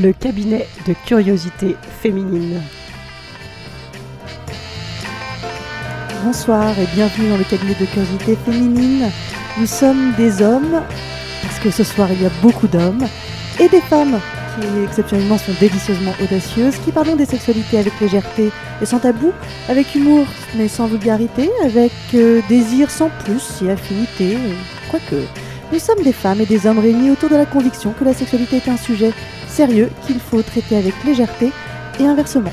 le cabinet de curiosité féminine. Bonsoir et bienvenue dans le cabinet de curiosité féminine. Nous sommes des hommes, parce que ce soir il y a beaucoup d'hommes, et des femmes qui exceptionnellement sont délicieusement audacieuses, qui parlent des sexualités avec légèreté et sans tabou, avec humour mais sans vulgarité, avec euh, désir sans plus et affinité, euh, quoique. Nous sommes des femmes et des hommes réunis autour de la conviction que la sexualité est un sujet qu'il faut traiter avec légèreté et inversement.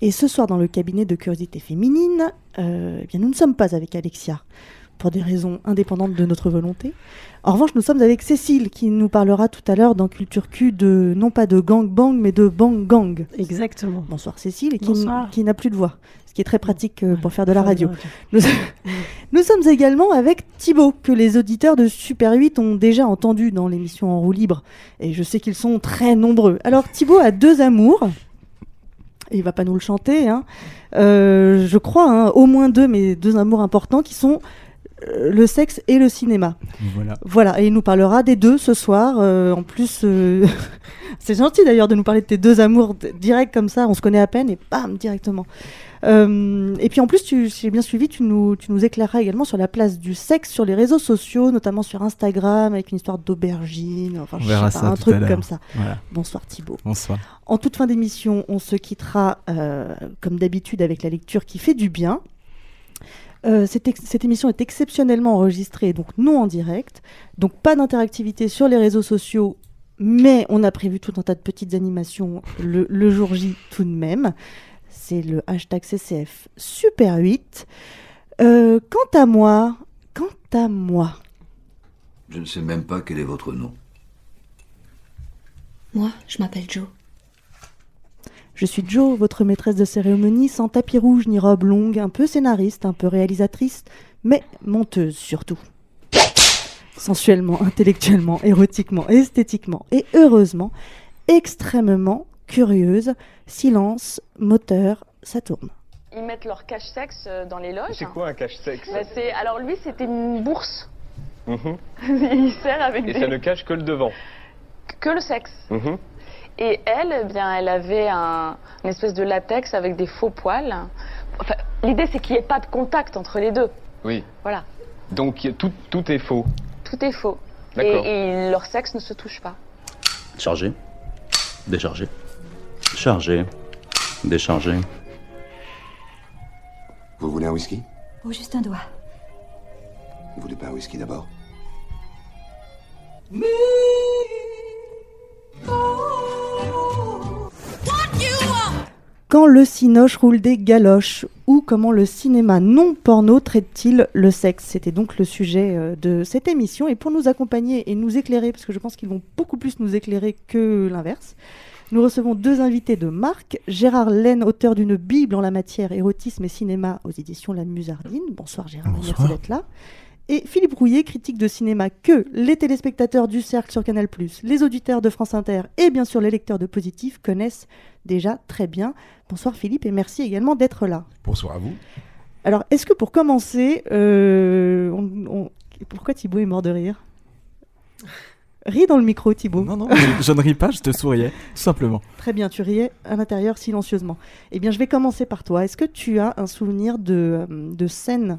Et ce soir, dans le cabinet de curiosité féminine, euh, eh bien, nous ne sommes pas avec Alexia, pour des raisons indépendantes de notre volonté. En revanche, nous sommes avec Cécile, qui nous parlera tout à l'heure dans Culture Q de, non pas de gang bang, mais de bang gang. Exactement. Bonsoir Cécile, et qui, Bonsoir. qui n'a plus de voix, ce qui est très pratique euh, pour faire de la radio. Nous, nous sommes également avec Thibaut, que les auditeurs de Super 8 ont déjà entendu dans l'émission En roue libre. Et je sais qu'ils sont très nombreux. Alors Thibaut a deux amours. Et il va pas nous le chanter. hein. Euh, je crois, hein, au moins deux, mais deux amours importants qui sont le sexe et le cinéma. Voilà. Voilà, et il nous parlera des deux ce soir. Euh, en plus, euh, c'est gentil d'ailleurs de nous parler de tes deux amours direct comme ça. On se connaît à peine et bam, directement. Euh, et puis en plus, tu, si j'ai bien suivi, tu nous, tu nous éclaireras également sur la place du sexe sur les réseaux sociaux, notamment sur Instagram, avec une histoire d'aubergine, enfin, je sais pas, un truc comme ça. Voilà. Bonsoir Thibaut. Bonsoir. En toute fin d'émission, on se quittera euh, comme d'habitude avec la lecture qui fait du bien. Euh, cette, ex- cette émission est exceptionnellement enregistrée, donc non en direct. Donc pas d'interactivité sur les réseaux sociaux, mais on a prévu tout un tas de petites animations le, le jour J tout de même. C'est le hashtag CCF Super 8. Euh, quant à moi, quant à moi, Je ne sais même pas quel est votre nom. Moi, je m'appelle Joe. Je suis Jo, votre maîtresse de cérémonie, sans tapis rouge ni robe longue, un peu scénariste, un peu réalisatrice, mais monteuse surtout. Sensuellement, intellectuellement, érotiquement, esthétiquement et heureusement, extrêmement curieuse. Silence, moteur, ça tourne. Ils mettent leur cache-sexe euh, dans les loges. C'est quoi un cache-sexe? Bah, c'est- Alors lui, c'était une bourse. Mhm. Il sert avec Et des- ça ne cache que le devant. que le sexe. Mhm. Et elle, eh bien, elle avait un, une espèce de latex avec des faux poils. Enfin, L'idée, c'est qu'il n'y ait pas de contact entre les deux. Oui. Voilà, Donc tout, tout est faux. tout est faux. Et, D'accord. et leur sexe ne se touche pas. Chargé. Déchargé. Chargé. Déchargé. Vous voulez un whisky? Oh, juste un doigt. Vous voulez pas un whisky d'abord? Quand le cinoche roule des galoches ou comment le cinéma non porno traite-t-il le sexe? C'était donc le sujet euh, de cette émission. Et pour nous accompagner et nous éclairer, parce que je pense qu'ils vont beaucoup plus nous éclairer que l'inverse, nous recevons deux invités de marque. Gérard Laine, auteur d'une Bible en la matière érotisme et cinéma aux éditions La Musardine. Bonsoir Gérard, merci d'être là. Et Philippe Rouillet, critique de cinéma que les téléspectateurs du Cercle sur Canal+, les auditeurs de France Inter et bien sûr les lecteurs de Positif connaissent déjà très bien. Bonsoir Philippe et merci également d'être là. Bonsoir à vous. Alors, est-ce que pour commencer, euh, on- on- pourquoi Thibaut est mort de rire? Ris dans le micro Thibaut. Non, non, je, je ne ris pas, je te souriais, tout simplement. Très bien, tu riais à l'intérieur silencieusement. Eh bien, je vais commencer par toi. Est-ce que tu as un souvenir de, euh, de scènes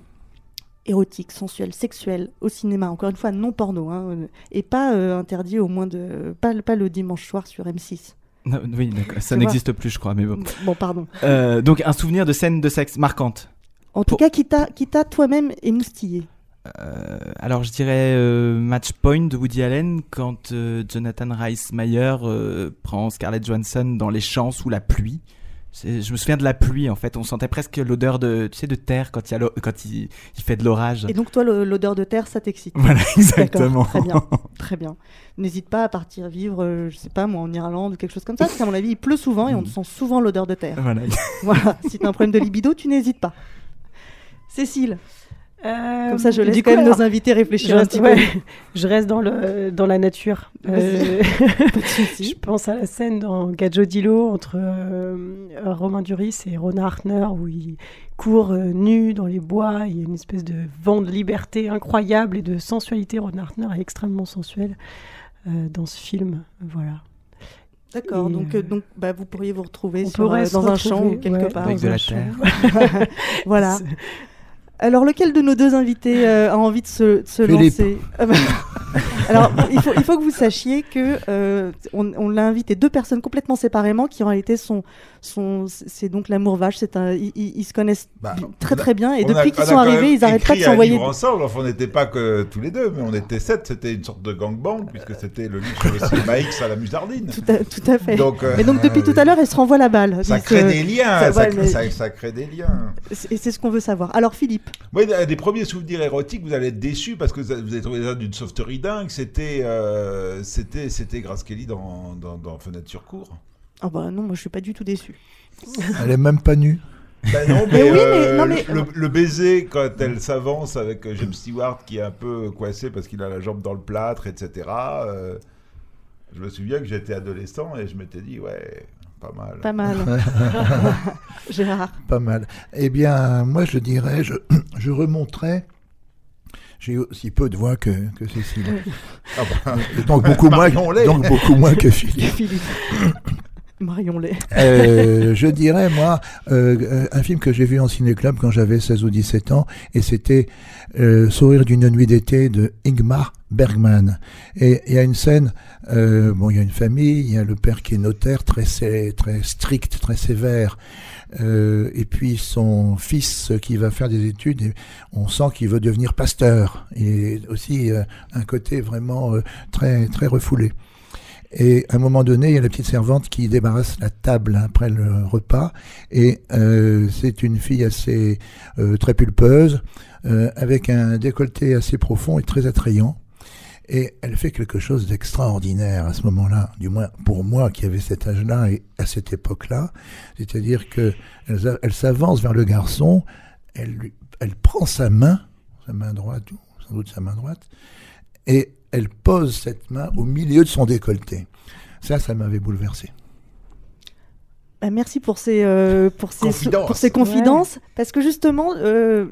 érotiques, sensuelles, sexuelles au cinéma Encore une fois, non porno, hein, euh, et pas euh, interdit au moins de... Pas, pas le dimanche soir sur M6. Non, oui, ça n'existe plus, je crois, mais bon. Bon, pardon. Euh, donc, un souvenir de scène de sexe marquante. En tout Pour- cas, qui t'a toi-même émoustillé Euh, alors, je dirais Match Point de Woody Allen quand Jonathan Rhys Meyer prend Scarlett Johansson dans les champs sous la pluie. Je me souviens de la pluie en fait, on sentait presque l'odeur de, tu sais, de terre quand il, y a l'o- quand il, il fait de l'orage. Et donc, toi, l'odeur de terre, ça t'excite? Voilà, exactement. Très bien, très bien. N'hésite pas à partir vivre, euh, je sais pas moi, en Irlande ou quelque chose comme ça, parce qu'à mon avis, il pleut souvent et on Mm. sent souvent l'odeur de terre. Voilà. voilà, si t'as un problème de libido, tu n'hésites pas. Cécile Euh, Comme ça, je du laisse coup, quand même alors, nos invités réfléchir je, un petit ouais, peu. je reste dans, le, dans la nature. Euh, Pas de je pense à la scène dans Gadjodilo entre euh, Romain Duris et Rona Hartner où il court euh, nu dans les bois. Il y a une espèce de vent de liberté incroyable et de sensualité. Rona Hartner est extrêmement sensuelle euh, dans ce film. Voilà. D'accord, donc, euh, euh, donc bah, vous pourriez vous retrouver sur, euh, dans un champ ou quelque ouais, part. Avec de la terre. voilà. Alors, lequel de nos deux invités euh, a envie de se, de se Philippe. lancer? Ah bah, Alors, il faut, il faut que vous sachiez que euh, on, on l'a invité deux personnes complètement séparément qui en réalité sont, sont c'est donc l'amour vache. C'est un, ils, se connaissent Bah, très on a- très bien et On depuis qu'ils on sont arrivés, ils n'arrêtent pas de s'envoyer. livre ensemble. Enfin, on n'était pas que tous les deux, mais on était sept. C'était une sorte de gangbang puisque c'était le livre sur le cinéma X à la musardine. Tout à, tout à fait. Donc, euh, Et donc depuis tout à l'heure, ils se renvoient la balle. ça Donc, crée euh, des liens. ça- ouais, crée- mais- ça- ça crée des liens. Et c'est ce qu'on veut savoir. Alors Philippe, Moi, des premiers souvenirs érotiques, vous allez être déçus parce que vous avez trouvé ça d'une sauveterie dingue. C'était, euh, c'était, c'était Grace Kelly dans, dans, dans Fenêtre sur cour. ah bah non, moi je suis pas du tout déçu. Elle est même pas nue. Ben non, Mais mais, oui, euh, mais- non, mais- Le, le baiser quand elle s'avance avec euh, James Stewart qui est un peu coincé parce qu'il a la jambe dans le plâtre, etc. euh, je me souviens que j'étais adolescent et je m'étais dit ouais, pas mal. Pas mal. Gérard. Pas mal. Eh bien, moi, je dirais, je, je remonterais. J'ai aussi peu de voix que, que Cécile. Ah bah, donc, beaucoup moins, donc beaucoup moins que Philippe. Philippe. Marion Lay. Euh, je dirais, moi, euh, un film que j'ai vu en ciné-club quand j'avais 16 ou 17 ans, et c'était euh, Sourire d'une nuit d'été de Ingmar Bergman. Et il y a une scène, euh, bon, il y a une famille, il y a le père qui est notaire, très, très strict, très sévère, euh, et puis son fils qui va faire des études, et on sent qu'il veut devenir pasteur, et aussi euh, un côté vraiment euh, très, très refoulé. Et à un moment donné, il y a la petite servante qui débarrasse la table après le repas. Et c'est une fille assez très pulpeuse, avec un décolleté assez profond et très attrayant. Et elle fait quelque chose d'extraordinaire à ce moment-là, du moins pour moi qui avais cet âge-là et à cette époque-là. C'est-à-dire que elle, s'avance vers le garçon, elle, lui, elle prend sa main, sa main droite, ou sans doute sa main droite, et elle pose cette main au milieu de son décolleté. Ça, ça m'avait bouleversé. Bah, merci pour ces, euh, pour ces, Confidences. pour ces confidences. Parce que justement, euh,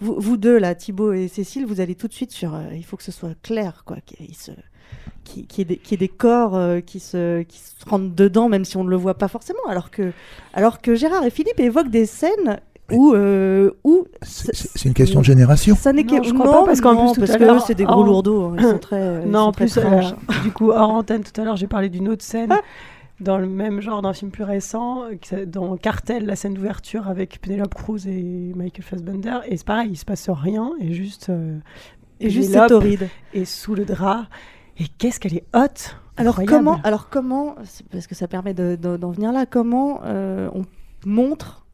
vous, vous deux, là, Thibaut et Cécile, vous allez tout de suite sur. euh, il faut que ce soit clair, quoi. Qu'il se- qu'il qu'il y, ait des- qu'il y ait des corps euh, qui, se, qui se rentrent dedans, même si on ne le voit pas forcément. Alors que, alors que Gérard et Philippe évoquent des scènes où. euh, C'est une question de génération. Ça n'est Non, que. je crois pas, parce qu'en non, plus, tout parce que c'est des gros en- lourdeaux. hein, Ils sont très. euh, ils non, sont en très plus, euh, du coup, hors antenne, tout à l'heure, j'ai parlé d'une autre scène Ah. dans le même genre d'un film plus récent, euh, dans Cartel, la scène d'ouverture avec Penelope Cruz et Michael Fassbender. Et c'est pareil, il se passe rien, et juste. euh, Et juste, c'est torride. est sous le drap. Et qu'est-ce qu'elle est haute Alors Incroyable. comment, alors comment, parce que ça permet de- de- d'en venir là, comment euh, on montre,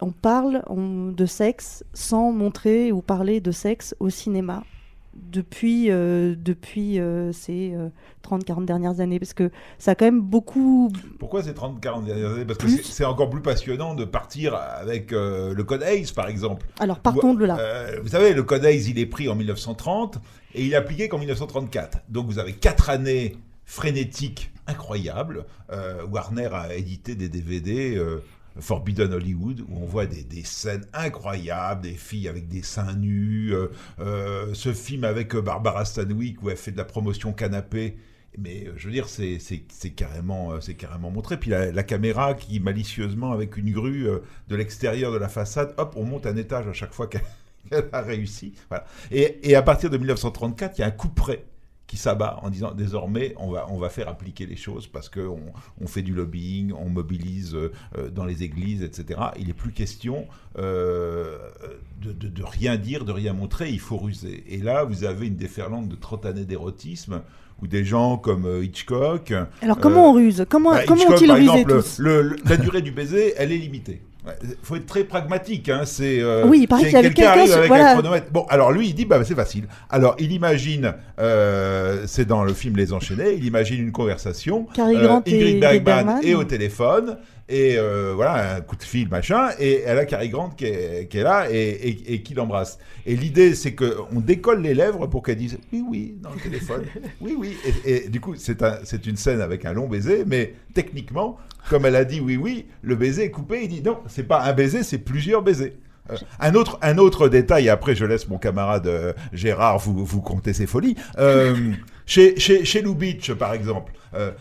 on parle on- de sexe sans montrer ou parler de sexe au cinéma? Depuis, euh, depuis euh, ces 30-40 dernières années Parce que ça a quand même beaucoup... Pourquoi ces 30-40 dernières années? Parce que Plus. c'est- c'est encore plus passionnant de partir avec euh, le code ACE, par exemple. Alors partons de là. euh, vous savez, le code ACE, il est pris en 1930 et il est appliqué qu'en 1934. Donc vous avez quatre années frénétiques incroyables. Euh, Warner a édité des DVD. Forbidden Hollywood, où on voit des, des scènes incroyables, des filles avec des seins nus, euh, euh, ce film avec euh, Barbara Stanwyck où elle fait de la promotion canapé, mais je veux dire, c'est carrément, c'est carrément montré. Puis la, caméra qui, malicieusement, avec une grue de l'extérieur de la façade, hop, on monte un étage à chaque fois qu'elle a réussi. Voilà. Et, et à partir de 1934, il y a un coup près qui s'abat en disant désormais on va, on va faire appliquer les choses parce qu'on on fait du lobbying, on mobilise euh, euh, dans les églises, etc. Il n'est plus question euh, de, de- de rien dire, de rien montrer, il faut ruser. Et là, vous avez une déferlante de 30 années d'érotisme où des gens comme Hitchcock... Alors comment on ruse? Comment, bah, comment ont-ils rusé tous? le- le- La durée du baiser, elle est limitée. Il faut être très pragmatique. Hein, c'est, euh, Oui, il paraît c'est qu'il y avait quelqu'un avec voilà. un chronomètre. Bon, alors lui, il dit, bah, c'est facile. Alors, il imagine, euh, c'est dans le film Les Enchaînés, il imagine une conversation. Cary euh, Grant et Ingrid Ingrid Bergman est au téléphone. Et euh, voilà, un coup de fil, machin. Et elle a Cary Grant qui est, là et, qui l'embrasse. Et l'idée, c'est qu'on décolle les lèvres pour qu'elle dise oui, oui, dans le téléphone. Oui, oui. Et, du coup, c'est un- une scène avec un long baiser, mais techniquement, comme elle a dit oui, oui, le baiser est coupé. Il dit non, c'est pas un baiser, c'est plusieurs baisers. Euh, un, autre, un autre détail, après je laisse mon camarade euh, Gérard vous, vous conter ses folies. Euh, chez, chez, chez Lou Beach, par exemple.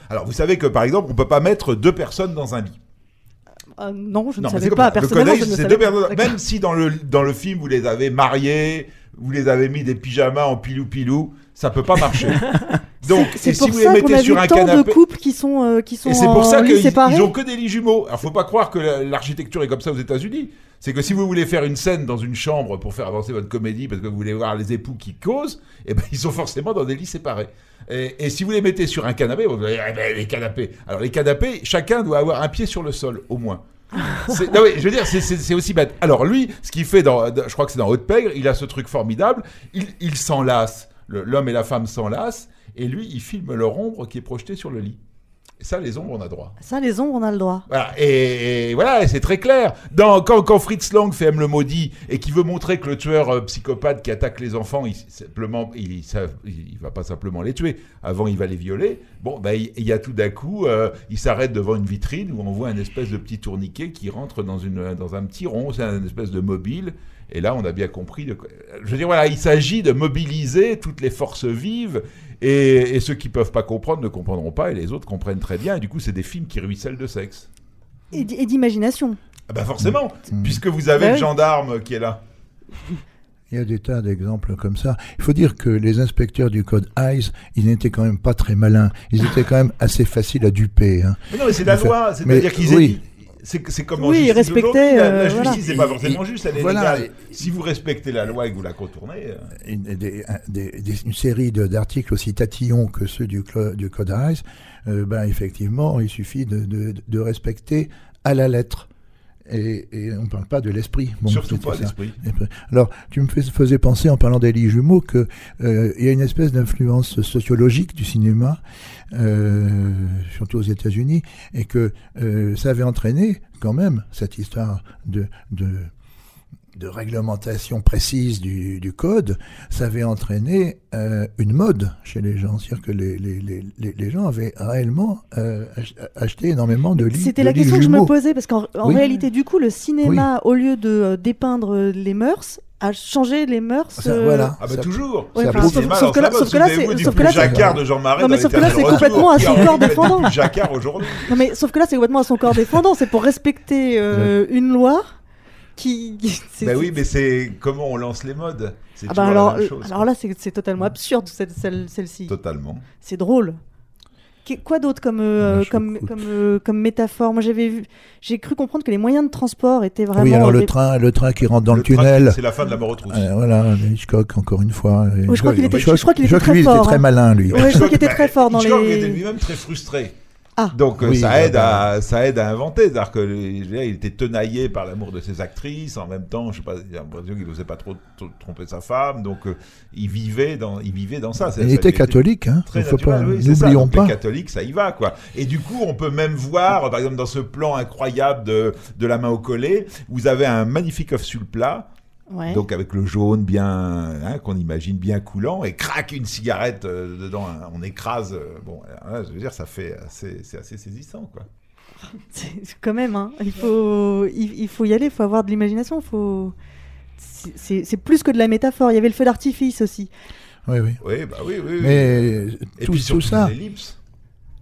alors, vous savez que, par exemple, on peut pas mettre deux personnes dans un lit. Euh, non, je ne Non, savais comme pas. Le je ne deux pas. Même si dans le, dans le film, vous les avez mariés, vous les avez mis des pyjamas en pilou-pilou, ça peut pas marcher. Donc, C'est si vous les ça mettez a vu sur un tant canapé. de couples qui sont, euh, qui sont Et c'est pour ça qu'ils ils ont que des lits jumeaux. Alors, faut pas croire que la- l'architecture est comme ça aux États-Unis. C'est que si vous voulez faire une scène dans une chambre pour faire avancer votre comédie, parce que vous voulez voir les époux qui causent, eh ben, ils sont forcément dans des lits séparés. Et, si vous les mettez sur un canapé, vous allez eh ben, les canapés. Alors, les canapés, chacun doit avoir un pied sur le sol, au moins. Non, oui, je veux dire, c'est- aussi bête. Alors lui, ce qu'il fait dans, je crois que c'est dans Haute Pègre, il a ce truc formidable. Il, il s'enlace, l'homme et la femme s'enlacent, et lui, il filme leur ombre qui est projetée sur le lit. Ça, les ombres, on a droit. Ça, les ombres, on a le droit. Voilà, et, et voilà, c'est très clair. Dans, quand, quand Fritz Lang fait M le maudit et qui veut montrer que le tueur euh, psychopathe qui attaque les enfants, il, simplement, il, ça- va pas simplement les tuer. Avant, il va les violer. Bon, ben, il, il y a tout d'un coup, euh, il s'arrête devant une vitrine où on voit un espèce de petit tourniquet qui rentre dans, une, dans un petit rond. C'est un espèce de mobile. Et là, on a bien compris. De Je veux dire, voilà, il s'agit de mobiliser toutes les forces vives. Et, et ceux qui peuvent pas comprendre ne comprendront pas, et les autres comprennent très bien. Et du coup, c'est des films qui ruissellent de sexe. Et, d'imagination. Ah bah forcément, Mm. puisque vous avez Bah le oui. gendarme qui est là. Il y a des tas d'exemples comme ça. Il faut dire que les inspecteurs du code ICE, ils n'étaient quand même pas très malins. Ils étaient quand même assez faciles à duper. hein. Mais non, mais c'est la loi, c'est-à-dire qu'ils oui. C'est comme Oui, justice aujourd'hui, La, la euh, justice voilà. n'est pas Et- forcément et- juste, elle est voilà. légale. Si vous respectez la loi et que vous la contournez. euh, une, des- un- des- des- une série d'articles aussi tatillons que ceux du, du Code ICE, euh, ben effectivement, il suffit de, de- de respecter à la lettre. Et, et on ne parle pas de l'esprit. Bon, Surtout pas l'esprit. Alors, tu me fais- faisais penser en parlant des lits jumeaux que euh, il y a une espèce d'influence sociologique du cinéma, euh, surtout aux États-Unis, et que euh, ça avait entraîné quand même cette histoire de, de de réglementation précise du, du code, ça avait entraîné euh, une mode chez les gens. C'est-à-dire que les, les, les, les- les gens avaient réellement euh, ach- acheté énormément de lits C'était la question que je me posais, parce qu'en Oui. réalité, du coup, le cinéma, au lieu de euh, dépeindre les mœurs, a changé les mœurs. Ça, euh, voilà. Ah bah Ça- toujours. Ouais, ça sauf, que là, sauf que là, c'est, du sauf que plus là, c'est- Jacquard de Jean Marais Non, mais sauf que là, c'est complètement à son corps défendant. Jacquard aujourd'hui. Non, mais sauf que là, c'est complètement à son corps défendant. C'est pour respecter euh, une loi qui. Bah oui, mais c'est comment on lance les modes. C'est Ah bah toujours alors, la même chose. alors là, c'est, totalement absurde cette, celle, celle-ci. Totalement. C'est drôle. Quoi d'autre comme, euh, je comme, comme, euh, comme métaphore? Moi, j'avais vu, j'ai cru comprendre que les moyens de transport étaient vraiment. oui, alors le train, le train qui rentre dans le, tunnel. C'est la fin de la mort aux trousses. Euh, voilà, Hitchcock encore une fois. Je crois qu'il était- je crois qu'il était Hitchcock, très lui, il fort, était très malin, lui. Ouais, je crois qu'il était Bah, très fort dans Hitchcock les. était lui-même très frustré. Ah. Donc euh, Oui, ça bah, aide bah. à ça aide à inventer, c'est-à-dire que je veux dire, il était tenaillé par l'amour de ses actrices, en même temps, je sais pas, j'ai l'impression qu'il n'osait pas trop tromper sa femme, donc euh, il vivait dans il vivait dans ça. Ça- Il ça était catholique, hein. Très Faut pas- naturel, oui, c'est ça. N'oublions Donc, pas. Les catholiques, ça y va, quoi. Et du coup, on peut même voir, par exemple, dans ce plan incroyable de, de la main au collet, vous avez un magnifique œuf sur le plat. Ouais. Donc avec le jaune bien, hein, qu'on imagine bien coulant, et craque une cigarette euh, dedans, hein, on écrase. euh, bon, là, je veux dire, ça fait assez, c'est assez saisissant, quoi. Quand même, hein. il, faut, il, il faut y aller, il faut avoir de l'imagination. Faut... c'est- plus que de la métaphore. Il y avait le feu d'artifice aussi. Oui, oui. Oui, bah oui, oui. oui. Mais et tout, puis tout ça.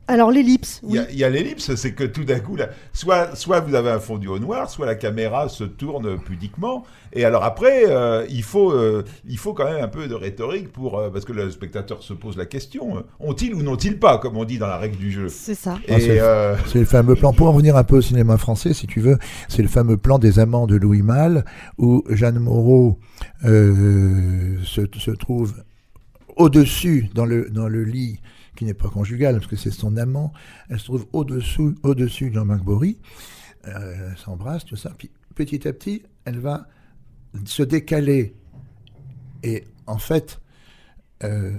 Alors l'ellipse, Il oui. y a- l'ellipse, c'est que tout d'un coup, là, soit, soit vous avez un fondu au noir, soit la caméra se tourne pudiquement. Et alors après, euh, il, faut, euh, il faut quand même un peu de rhétorique pour, euh, parce que le spectateur se pose la question ont-ils ou n'ont-ils pas, comme on dit dans la règle du jeu. C'est ça. Ah, c'est- euh, le fameux plan, pour en revenir un peu au cinéma français, si tu veux, c'est le fameux plan des amants de Louis Malle, où Jeanne Moreau euh, se, se trouve au-dessus, dans le, dans le lit, qui n'est pas conjugal, parce que c'est son amant, elle se trouve au-dessous, au-dessus de Jean-Marc Bory, euh, elle s'embrasse, tout ça, puis petit à petit, elle va se décaler. Et en fait, euh,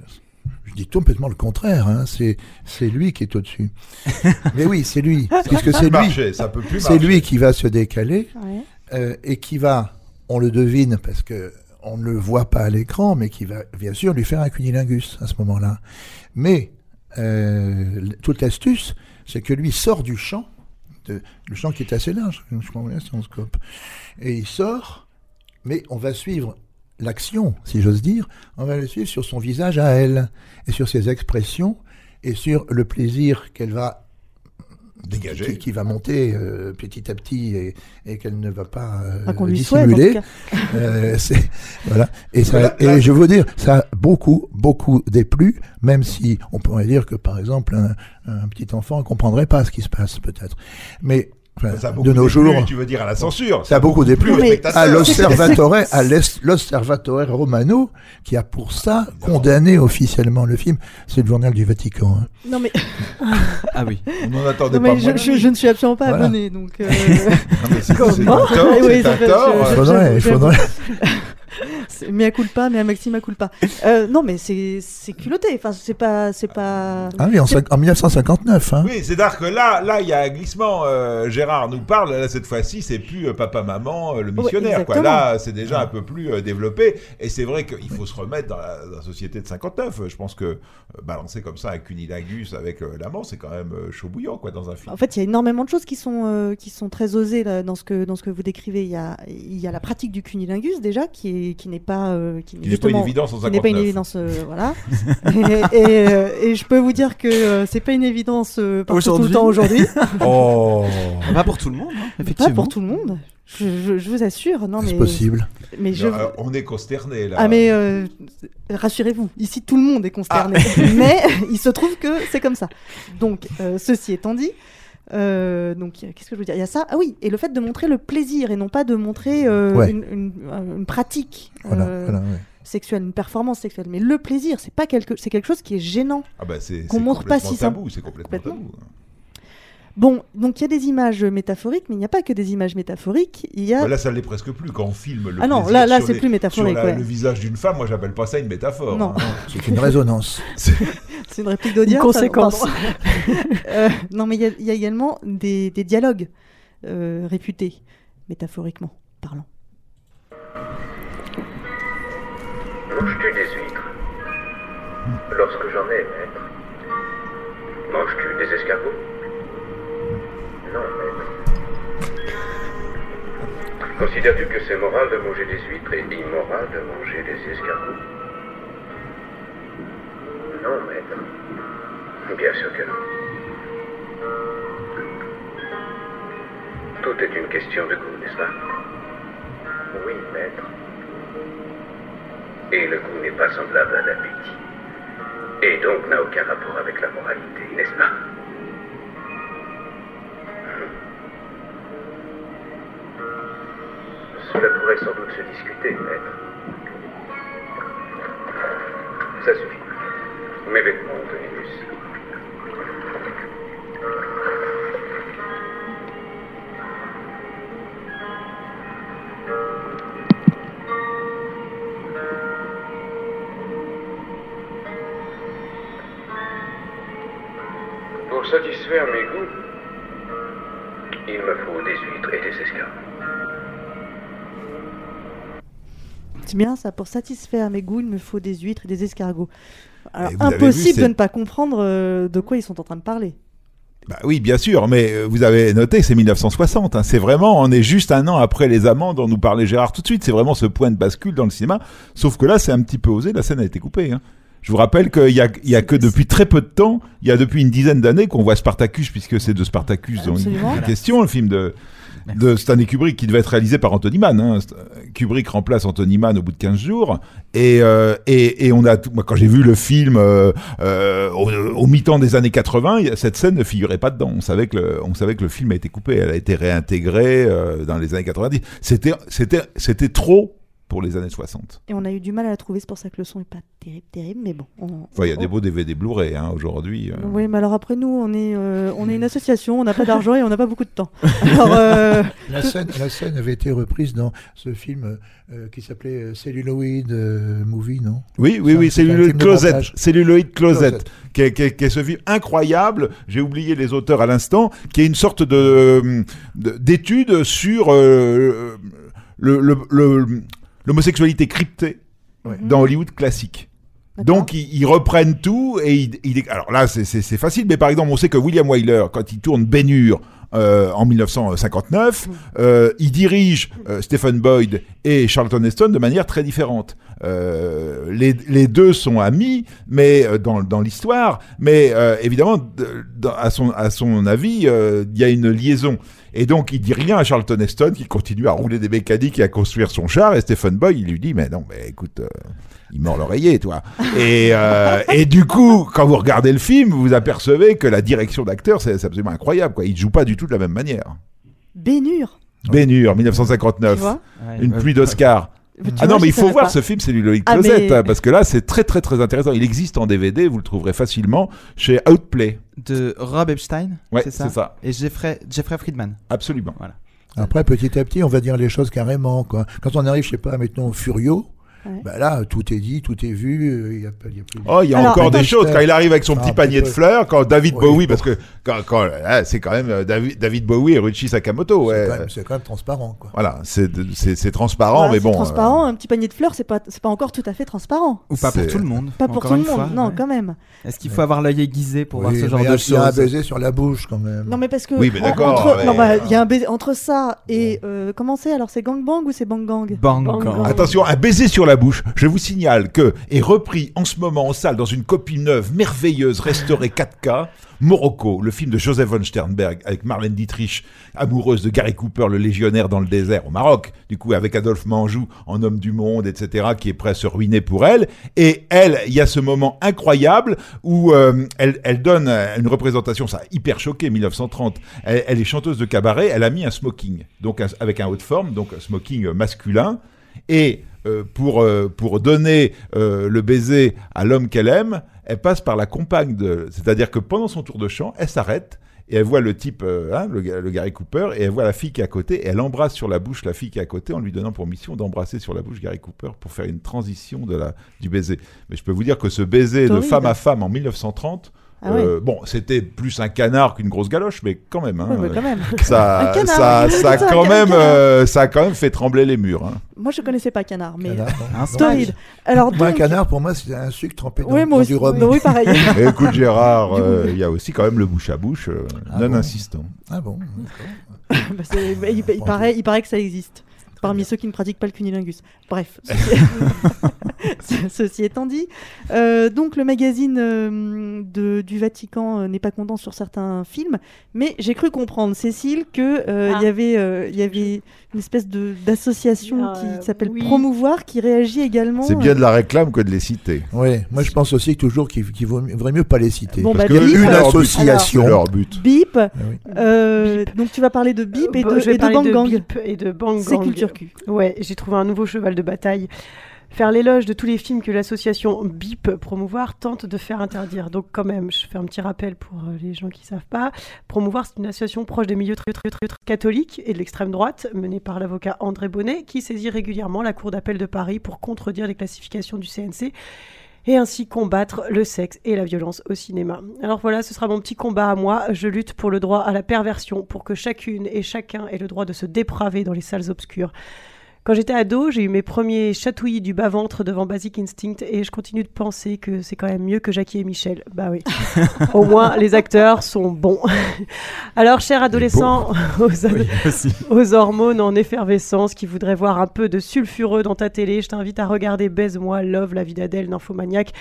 Je dis complètement le contraire. Hein. C'est c'est lui qui est au-dessus. Mais oui, c'est lui. Puisque c'est lui. marcher, ça peut plus C'est lui qui va se décaler Ouais. euh, et qui va, on le devine parce que on ne le voit pas à l'écran, mais qui va bien sûr lui faire un cunilingus à ce moment-là. Mais euh, toute l'astuce, c'est que lui sort du champ, de, le champ qui est assez large, je crois bien, si on scope, et il sort, mais on va suivre l'action, si j'ose dire, on va le suivre sur son visage à elle, et sur ses expressions, et sur le plaisir qu'elle va Dégager. qui, qui va monter euh, petit à petit et, et qu'elle ne va pas euh, lui dissimuler. Euh, c'est- voilà. Et, ça, Là- et là- je veux dire, ça a beaucoup, beaucoup déplu, même si on pourrait dire que, par exemple, un, un petit enfant ne comprendrait pas ce qui se passe, peut-être. Mais enfin, Ça a beaucoup de nos jours, Tu veux dire à la censure. ça a beaucoup déplu à l'Osservatore, à l'Osservatore Romano, qui a pour ça condamné officiellement le film. C'est le journal du Vatican. hein. Non mais, Ah oui. On n'en attendait non, pas je, moins. je- je ne suis absolument pas Voilà. abonné, donc. euh, Non, mais Comment un tort, Oui, c'est ça un fait- tort. je- Il faudrait, il faudrait. C'est mea culpa, mais Maxima culpa. Euh, non, mais c'est c'est culotté. Enfin, c'est pas, c'est pas. Ah oui, en, en 1959. Hein. Oui, c'est-à-dire que là, là, il y a un glissement. euh, Gérard nous parle. Là, cette fois-ci, c'est plus euh, papa, maman, euh, le missionnaire. quoi. exactement. Là, c'est déjà un peu plus euh, développé. Et c'est vrai qu'il faut se remettre dans la, dans la société de 59. Je pense que euh, balancer comme ça un cunilingus avec euh, l'amant, c'est quand même euh, chaud bouillant, quoi, dans un film. En fait, il y a énormément de choses qui sont, euh, qui sont très osées là, dans, ce que, dans ce que vous décrivez. Il y a, il y a la pratique du cunilingus déjà, qui est- qui n'est pas, euh, qui, Qui n'est pas une évidence en qui n'est pas une 59. évidence, euh, voilà. et, et, euh, et je peux vous dire que euh, c'est pas une évidence euh, partout tout le temps aujourd'hui. Oh Pas pour tout le monde, hein, pas effectivement. pour tout le monde. Je, je- je vous assure, non C'est mais. possible. Mais je. Non, on est consterné là. Ah mais euh, rassurez-vous, ici tout le monde est consterné. mais il se trouve que c'est comme ça. Donc euh, ceci étant dit, euh, donc qu'est-ce que je veux dire? Il y a ça. Ah oui, et le fait de montrer le plaisir et non pas de montrer euh, Ouais. une, une- euh, une pratique Voilà, euh, voilà, ouais. sexuelle, une performance sexuelle. Mais le plaisir, c'est pas quelque, c'est quelque chose qui est gênant. Ah bah qu'on montre pas si tabou, c'est complètement, complètement. tabou. Bon, donc il y a des images métaphoriques, mais il n'y a pas que des images métaphoriques. Il y a Bah, Là, ça l'est presque plus quand on filme le Ah non, là- là, c'est plus métaphorique, sur la- ouais. le visage d'une femme, moi, j'appelle pas ça une métaphore. Non. hein. C'est une résonance. C'est une réplique. Une ça, conséquence. Euh, non, mais il y a- il y, a également des, des dialogues euh, réputés, métaphoriquement parlant. Manges-tu des huîtres? Lorsque j'en ai, maître. Manges-tu des escargots? Considères-tu que c'est moral de manger des huîtres et immoral de manger des escargots Non, maître. Bien sûr que non. Tout est une question de goût, n'est-ce pas Oui, maître. Et le goût n'est pas semblable à l'appétit. Et donc n'a aucun rapport avec la moralité, n'est-ce pas Cela pourrait sans doute se discuter, maître. Ça suffit. Mes vêtements, Antoninus. Pour satisfaire mes goûts, il me faut des huîtres et des escargots. Bien ça, pour satisfaire mes goûts, il me faut des huîtres et des escargots. Alors, vu, impossible de ne pas comprendre euh, de quoi ils sont en train de parler. Bah oui, bien sûr, mais euh, vous avez noté, c'est 1960. hein. C'est vraiment, on est juste un an après les amants dont nous parlait Gérard tout de suite. C'est vraiment ce point de bascule dans le cinéma. Sauf que là, c'est un petit peu osé. La scène a été coupée. hein. Je vous rappelle qu'il y a, il y a que depuis très peu de temps, il y a depuis une dizaine d'années qu'on voit Spartacus, puisque c'est de Spartacus dont il est question, le film de, de Stanley Kubrick qui devait être réalisé par Anthony Mann. hein. Kubrick remplace Anthony Mann au bout de 15 jours. Et, euh, et, et on a tout, moi, quand j'ai vu le film euh, euh, au, au mi-temps des années 80, il y a- cette scène ne figurait pas dedans. On savait que le, on savait que le film a été coupé. Elle a été réintégrée euh, dans les années 90. C'était, c'était, c'était trop pour les années 60. Et on a eu du mal à la trouver, c'est pour ça que le son est pas terrible, terrible, mais bon. on- Enfin, il y a on- des beaux DVD Blu-ray hein, aujourd'hui. euh. Oui, mais alors après nous, on est, euh, on est une association, on n'a pas d'argent et on n'a pas beaucoup de temps. Alors, euh, La scène, la scène avait été reprise dans ce film euh, qui s'appelait Celluloid euh, Movie, non? Oui, oui, oui, Celluloid film de Closet. montage. Celluloid Closet, Closet. Qui, est, qui est- qui est ce film incroyable. J'ai oublié les auteurs à l'instant, qui est une sorte de de- d'étude sur euh, le- le- le- l'homosexualité cryptée dans Hollywood classique. Donc ils, ils reprennent tout et ils, ils- alors là c'est- facile mais par exemple on sait que William Wyler quand il tourne Ben Hur euh, en 1959 euh, il dirige euh, Stephen Boyd et Charlton Heston de manière très différente. Les, les deux sont amis mais dans, dans l'histoire mais évidemment dans- à son à son avis il y a une liaison et donc il dit rien à Charlton Heston qui continue à rouler des mécaniques et à construire son char et Stephen Boyd il lui dit mais non mais écoute euh, il mord l'oreiller, toi. Et, euh, et du coup, quand vous regardez le film, vous apercevez que la direction d'acteur, c'est absolument incroyable. Quoi. Il ne joue pas du tout de la même manière. Bénur. Ben Hur, 1959. Tu vois Une pluie d'Oscar. Ah vois, non, mais il faut voir pas. ce film, c'est Celluloid Ah, Closet, mais- hein, parce que là, c'est très très très intéressant. Il existe en DVD, vous le trouverez facilement chez Outplay. De Rob Epstein Ouais, c'est ça, c'est ça. Et Jeffrey, Jeffrey Friedman. Absolument. Voilà. Après, petit à petit, on va dire les choses carrément. Quoi. Quand on arrive, je sais pas, mettons, Furio, Ouais. bah là, tout est dit, tout est vu. euh, Il y a, pas- il y a plus... Oh, il y a Alors, encore des choses. Quand il arrive avec son Ah, petit panier de fleurs, quand David Oui, Bowie, bon. parce que quand, quand là, c'est quand même euh, David, David Bowie et Ruchi Sakamoto. C'est Ouais. quand, même- c'est quand même transparent. Quoi. Voilà, c'est de- c'est c'est transparent, Voilà, mais c'est bon. transparent, euh, un petit panier de fleurs, c'est pas, c'est pas encore tout à fait transparent. Ou pas pour tout le monde. Pas pour tout le monde, fois, non, ouais. quand même. Est-ce qu'il faut avoir l'œil aiguisé pour voir ce genre de il y a un choses baiser sur la bouche quand même. Non, mais parce que. Oui, mais d'accord, bah, il y a un baiser entre ça et. comment c'est Alors, c'est Gang Bang ou c'est Bang Gang Bang, gang. Attention, un baiser sur la bouche. Je vous signale que est repris en ce moment en salle dans une copie neuve, merveilleuse, restaurée 4K. Morocco, le film de Joseph von Sternberg avec Marlène Dietrich, amoureuse de Gary Cooper, le légionnaire dans le désert au Maroc, du coup avec Adolphe Manjou en homme du monde, etc., qui est prêt à se ruiner pour elle. Et elle, il y a ce moment incroyable où euh, elle, elle donne une représentation, ça a hyper choqué, 1930. Elle, est chanteuse de cabaret, elle a mis un smoking, donc avec un haut de forme, donc un smoking masculin. Et euh, pour, euh, pour donner euh, le baiser à l'homme qu'elle aime, elle passe par la compagne de. C'est-à-dire que pendant son tour de chant, elle s'arrête et elle voit le type, hein, le, ga- le Gary Cooper, et elle voit la fille qui est à côté, et elle embrasse sur la bouche la fille qui est à côté en lui donnant pour mission d'embrasser sur la bouche Gary Cooper pour faire une transition de la, du baiser. Mais je peux vous dire que ce baiser de femme à femme en 1930, Ah euh, bon, c'était plus un canard qu'une grosse galoche, mais quand même. Hein, mais quand même. ça, canard, ça, ça, quand même, euh, ça a quand même fait trembler les murs. hein. Moi, je connaissais pas Canard, mais. Canard, Torride. Alors, Moi, un donc- canard, pour moi, c'est un sucre trempé dans, Oui, moi dans du rhum. oui, pareil. Mais écoute Gérard, euh, il y a aussi quand même le bouche à bouche euh, Ah non bon insistant. Ah bon Bah, bah, il paraît, il paraît que ça existe. Parmi ceux qui ne pratiquent pas le cunilingus. Bref, ceci, ceci étant dit, euh, donc le magazine euh, de, du Vatican euh, n'est pas content sur certains films, mais j'ai cru comprendre, Cécile, que euh, il Ah. y avait, euh, il y avait une espèce de d'association Euh, qui s'appelle oui. Promouvoir, qui réagit également. C'est bien de la réclame que de les citer. Oui, moi je pense aussi toujours qu'il qu'il vaut- vaudrait mieux pas les citer. Bon, Parce bah, que bip, une alors. association, c'est leur but. Bip. Ah oui. euh, Donc tu vas parler de Bip et Euh, de, et de Bang Gang. Bip et de Bang C'est Gang. culture cul. Ouais, j'ai trouvé un nouveau cheval de bataille. Faire l'éloge de tous les films que l'association BIP Promouvoir tente de faire interdire. Donc quand même, je fais un petit rappel pour euh, les gens qui savent pas. Promouvoir, c'est une association proche des milieux très, très, très catholiques et de l'extrême droite, menée par l'avocat André Bonnet, qui saisit régulièrement la Cour d'appel de Paris pour contredire les classifications du CNC et ainsi combattre le sexe et la violence au cinéma. Alors voilà, ce sera mon petit combat à moi. Je lutte pour le droit à la perversion, pour que chacune et chacun ait le droit de se dépraver dans les salles obscures. Quand j'étais ado, j'ai eu mes premiers chatouillis du bas-ventre devant Basic Instinct et je continue de penser que c'est quand même mieux que Jackie et Michel. Bah oui. Au moins, les acteurs sont bons. Alors, chers adolescents, aux, aux hormones en effervescence qui voudraient voir un peu de sulfureux dans ta télé, je t'invite à regarder Baise-moi, Love, La vie d'Adèle, Nymphomaniac,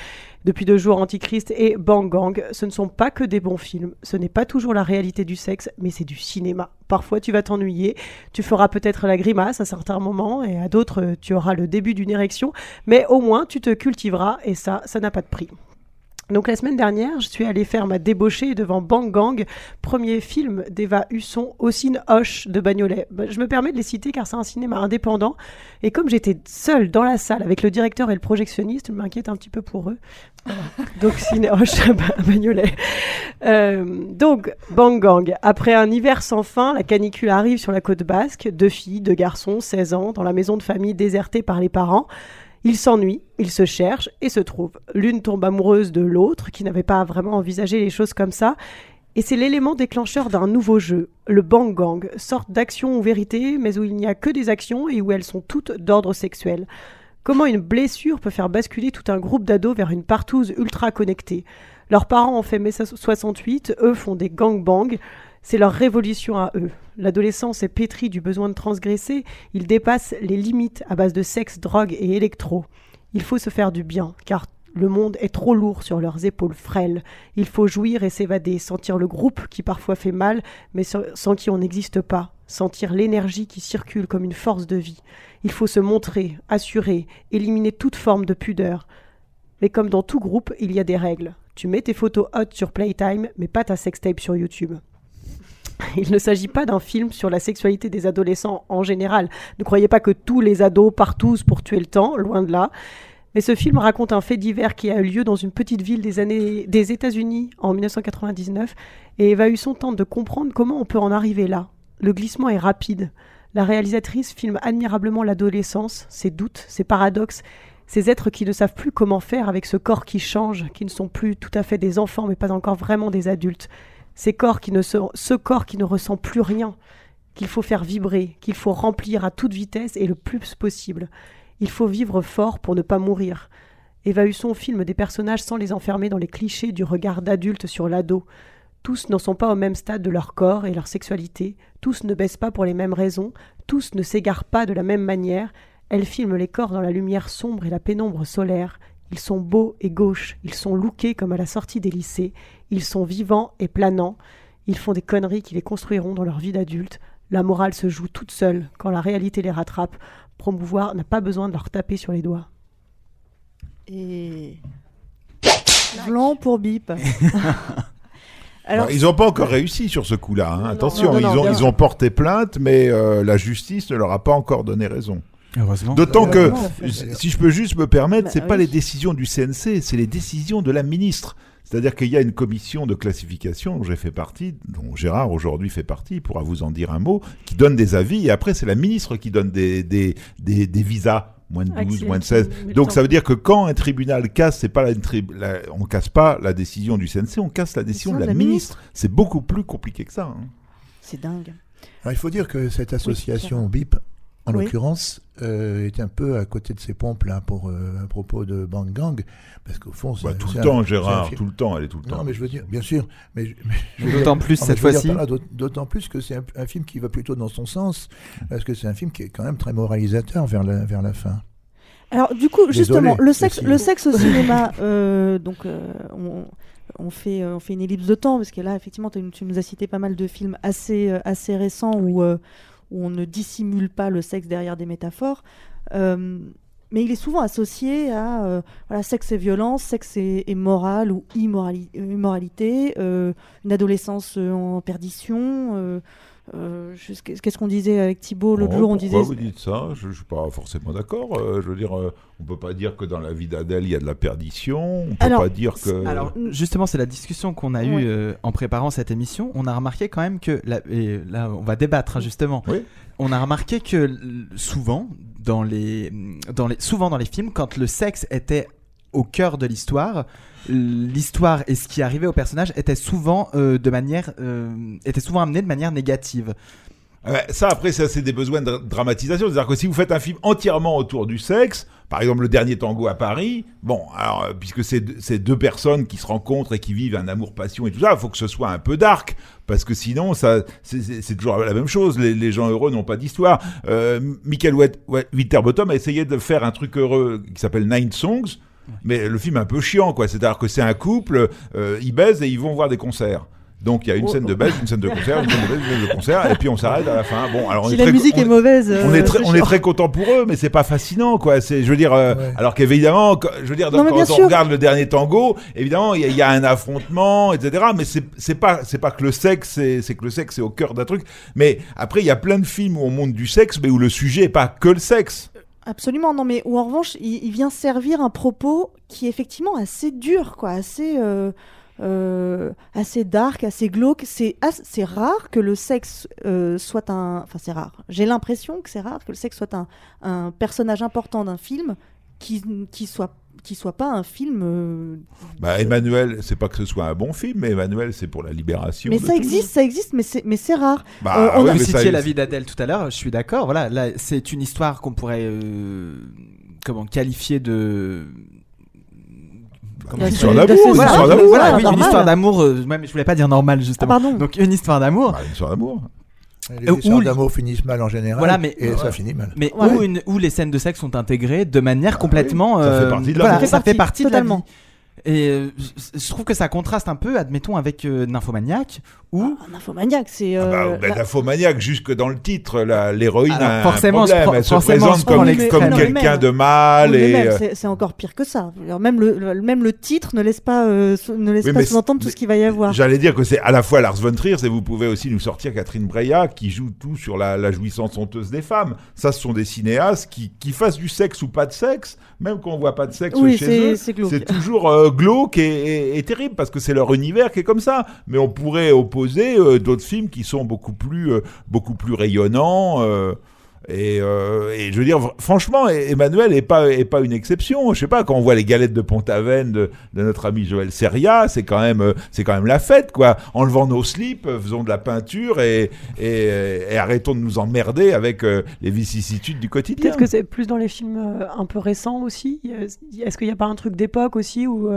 Depuis deux jours, Antichrist et Bang Gang. Ce ne sont pas que des bons films, ce n'est pas toujours la réalité du sexe, mais c'est du cinéma. Parfois, tu vas t'ennuyer, tu feras peut-être la grimace à certains moments, et à d'autres, tu auras le début d'une érection, mais au moins, tu te cultiveras, et ça, ça n'a pas de prix. Donc la semaine dernière, je suis allée faire ma débauchée devant Bang Gang, premier film d'Eva Husson au Cine Hoche de Bagnolet. Bah, Je me permets de les citer car c'est un cinéma indépendant. Et comme j'étais seule dans la salle avec le directeur et le projectionniste, je m'inquiète un petit peu pour eux. Donc Cine Hoche à Bagnolet. Euh, donc Bang Gang. Après un hiver sans fin, la canicule arrive sur la côte basque. Deux filles, deux garçons, 16 ans, dans la maison de famille désertée par les parents. Ils s'ennuient, ils se cherchent et se trouvent. L'une tombe amoureuse de l'autre, qui n'avait pas vraiment envisagé les choses comme ça. Et c'est l'élément déclencheur d'un nouveau jeu, le Bang Gang, sorte d'action ou vérité, mais où il n'y a que des actions et où elles sont toutes d'ordre sexuel. Comment une blessure peut faire basculer tout un groupe d'ados vers une partouze ultra connectée? Leurs parents ont fait mai 68, eux font des gangbangs. C'est leur révolution à eux. L'adolescence est pétrie du besoin de transgresser, ils dépassent les limites à base de sexe, drogue et électro. Il faut se faire du bien, car le monde est trop lourd sur leurs épaules frêles. Il faut jouir et s'évader, sentir le groupe qui parfois fait mal, mais sans qui on n'existe pas, sentir l'énergie qui circule comme une force de vie. Il faut se montrer, assurer, éliminer toute forme de pudeur. Mais comme dans tout groupe, il y a des règles. Tu mets tes photos hot sur Playtime, mais pas ta sextape sur YouTube. Il ne s'agit pas d'un film sur la sexualité des adolescents en général. Ne croyez pas que tous les ados partent pour tuer le temps, loin de là. Mais ce film raconte un fait divers qui a eu lieu dans une petite ville des États-Unis en 1999 et Eva Husson tente de comprendre comment on peut en arriver là. Le glissement est rapide. La réalisatrice filme admirablement l'adolescence, ses doutes, ses paradoxes, ces êtres qui ne savent plus comment faire avec ce corps qui change, qui ne sont plus tout à fait des enfants mais pas encore vraiment des adultes. Ces corps qui ne ce corps qui ne ressent plus rien, qu'il faut faire vibrer, qu'il faut remplir à toute vitesse et le plus possible. Il faut vivre fort pour ne pas mourir. Eva Husson filme des personnages sans les enfermer dans les clichés du regard d'adulte sur l'ado. Tous n'en sont pas au même stade de leur corps et leur sexualité, tous ne baissent pas pour les mêmes raisons, tous ne s'égarent pas de la même manière. Elle filme les corps dans la lumière sombre et la pénombre solaire. Ils sont beaux et gauches, ils sont lookés comme à la sortie des lycées, ils sont vivants et planants, ils font des conneries qui les construiront dans leur vie d'adulte. La morale se joue toute seule quand la réalité les rattrape. Promouvoir n'a pas besoin de leur taper sur les doigts. Et. Blanc pour bip. Alors, ils n'ont pas encore réussi sur ce coup-là. hein. Attention, non, non, ils, ont, bien ils ont porté plainte, mais euh, la justice ne leur a pas encore donné raison. Heureusement. D'autant que, si je peux juste me permettre, Bah, c'est pas les décisions du CNC, c'est les décisions de la ministre. C'est-à-dire qu'il y a une commission de classification dont j'ai fait partie, dont Gérard aujourd'hui fait partie, il pourra vous en dire un mot, qui donne des avis, et après c'est la ministre qui donne des, des, des, des visas. Moins de 12, Accès, moins de 16. mais le Donc ça veut dire que quand un tribunal casse, c'est pas la, la- on casse pas la décision du CNC, on casse la décision de la, ministre. C'est beaucoup plus compliqué que ça. hein. C'est dingue. Alors, il faut dire que cette association. BIP, en Oui. l'occurrence, euh, est un peu à côté de ses pompes là pour euh, à propos de Bang Gang, parce qu'au fond, c'est Bah, tout le temps, un Gérard, tout le temps, elle est tout le Non, temps. mais je veux dire, bien sûr, mais, D'autant plus non, cette fois-ci. D'autant plus que c'est un, un film qui va plutôt dans son sens, parce que c'est un film qui est quand même très moralisateur vers la, vers la fin. Alors du coup, Désolé, justement, le sexe, le sexe au cinéma, euh, donc euh, on, on fait, euh, on fait une ellipse de temps parce que là, effectivement, tu, nous as cité pas mal de films assez, assez récents où, euh, où on ne dissimule pas le sexe derrière des métaphores. Euh, mais il est souvent associé à euh, voilà, sexe et violence, sexe et, et ou immorali- immoralité, euh, une adolescence en perdition. Euh, Qu'est-ce qu'on disait avec Thibault l'autre Oh, jour On disait vous dites ça? Je ne suis pas forcément d'accord. Euh, je veux dire, euh, on peut pas dire que dans la vie d'Adèle, il y a de la perdition. On peut Alors, pas dire que... Alors, justement, c'est la discussion qu'on a eue euh, en préparant cette émission. On a remarqué quand même que, la- et là, on va débattre hein, justement. On a remarqué que souvent, dans les, dans les, souvent dans les films, quand le sexe était au cœur de l'histoire, l'histoire et ce qui arrivait au personnage était souvent euh, de manière, euh, était souvent amené de manière négative. Ça, après, ça, c'est des besoins de dramatisation. C'est-à-dire que si vous faites un film entièrement autour du sexe, par exemple Le Dernier Tango à Paris, bon, euh, puisque c'est c'est deux personnes qui se rencontrent et qui vivent un amour-passion et tout ça, il faut que ce soit un peu dark, parce que sinon, ça, c'est- toujours la même chose. Les, gens heureux n'ont pas d'histoire. Euh, Michael Winterbottom a essayé de faire un truc heureux qui s'appelle Nine Songs, mais le film est un peu chiant, quoi. C'est-à-dire que c'est un couple, euh, ils baisent et ils vont voir des concerts. Donc il y a une Oh. scène de baisse, une scène de concert, une scène de baisse, une scène de concert, et puis on s'arrête à la fin. Bon, alors on Si est la très- musique on est mauvaise, on euh, est très, c'est on est très content pour eux, mais c'est pas fascinant, quoi. C'est, je veux dire, euh, alors qu'évidemment, quand- je veux dire, Non, mais quand on sûr. regarde le dernier tango, évidemment, il y, a- il y a un affrontement, etc. Mais c'est, c'est pas, c'est pas que le sexe, c'est, c'est que le sexe est au cœur d'un truc. Mais après, il y a plein de films où on montre du sexe, mais où le sujet est pas que le sexe. Absolument, non, mais où en revanche, il, vient servir un propos qui est effectivement assez dur, quoi, assez, euh, euh, assez dark, assez glauque. C'est c'est rare que le sexe euh, soit un. Enfin, c'est rare. J'ai l'impression que c'est rare que le sexe soit un, un personnage important d'un film qui, qui soit qui soit pas un film. euh, Bah, Emmanuel, c'est pas que ce soit un bon film, mais Emmanuel, c'est pour la libération. Mais ça existe, ça existe, mais c'est mais c'est rare. Bah, Euh, on ouais, a- Vous ça- citiez la vie d'Adèle tout à l'heure, je suis d'accord. Voilà, là, c'est une histoire qu'on pourrait euh, comment qualifier de Une histoire d'amour, une histoire d'amour. voilà, oui, une normal. histoire d'amour. euh, ouais, mais je voulais pas dire normal justement. Ah, pardon. Donc une histoire d'amour. Bah, une histoire d'amour. Les Euh, histoires où- d'amour finissent mal en général, Voilà, mais et ça finit mal. Mais Ouais. où, une- où les scènes de sexe sont intégrées de manière complètement. Ah Ça fait euh, partie de voilà, l'amour. ça fait partie de la totalement. vie. Et euh, je trouve que ça contraste un peu, admettons, avec euh, Nymphomaniac, où Un infomaniaque, c'est. Ah bah, euh, bah, la- Nymphomaniac, jusque dans le titre, l'héroïne a forcément, un problème. Elle se présente comme, comme quelqu'un de mal. Et, euh, c'est- c'est encore pire que ça. Alors, même, le, le- même le titre ne laisse pas, euh, ne laisse Oui, pas mais sous-entendre tout ce qu'il va y avoir. J'allais dire que c'est à la fois Lars von Trier, et vous pouvez aussi nous sortir Catherine Breillat qui joue tout sur la, la jouissance honteuse des femmes. Ça, ce sont des cinéastes qui, qui fassent du sexe ou pas de sexe, même quand on voit pas de sexe Oui, chez c'est- eux. c'est. C'est toujours euh, glauque et, terrible parce que c'est leur univers qui est comme ça. Mais on pourrait opposer euh, d'autres films qui sont beaucoup plus, euh, beaucoup plus rayonnants. Euh, et, je veux dire, franchement, E- Emmanuel est pas, est pas une exception. Je sais pas, quand on voit les galettes de Pont-Aven de, notre ami Joël Seria, c'est quand même, euh, c'est quand même la fête, quoi. Enlevant nos slips, euh, faisons de la peinture et, arrêtons de nous emmerder avec les vicissitudes du quotidien. Peut-être que c'est plus dans les films un peu récents aussi. Est-ce qu'il n'y a pas un truc d'époque aussi où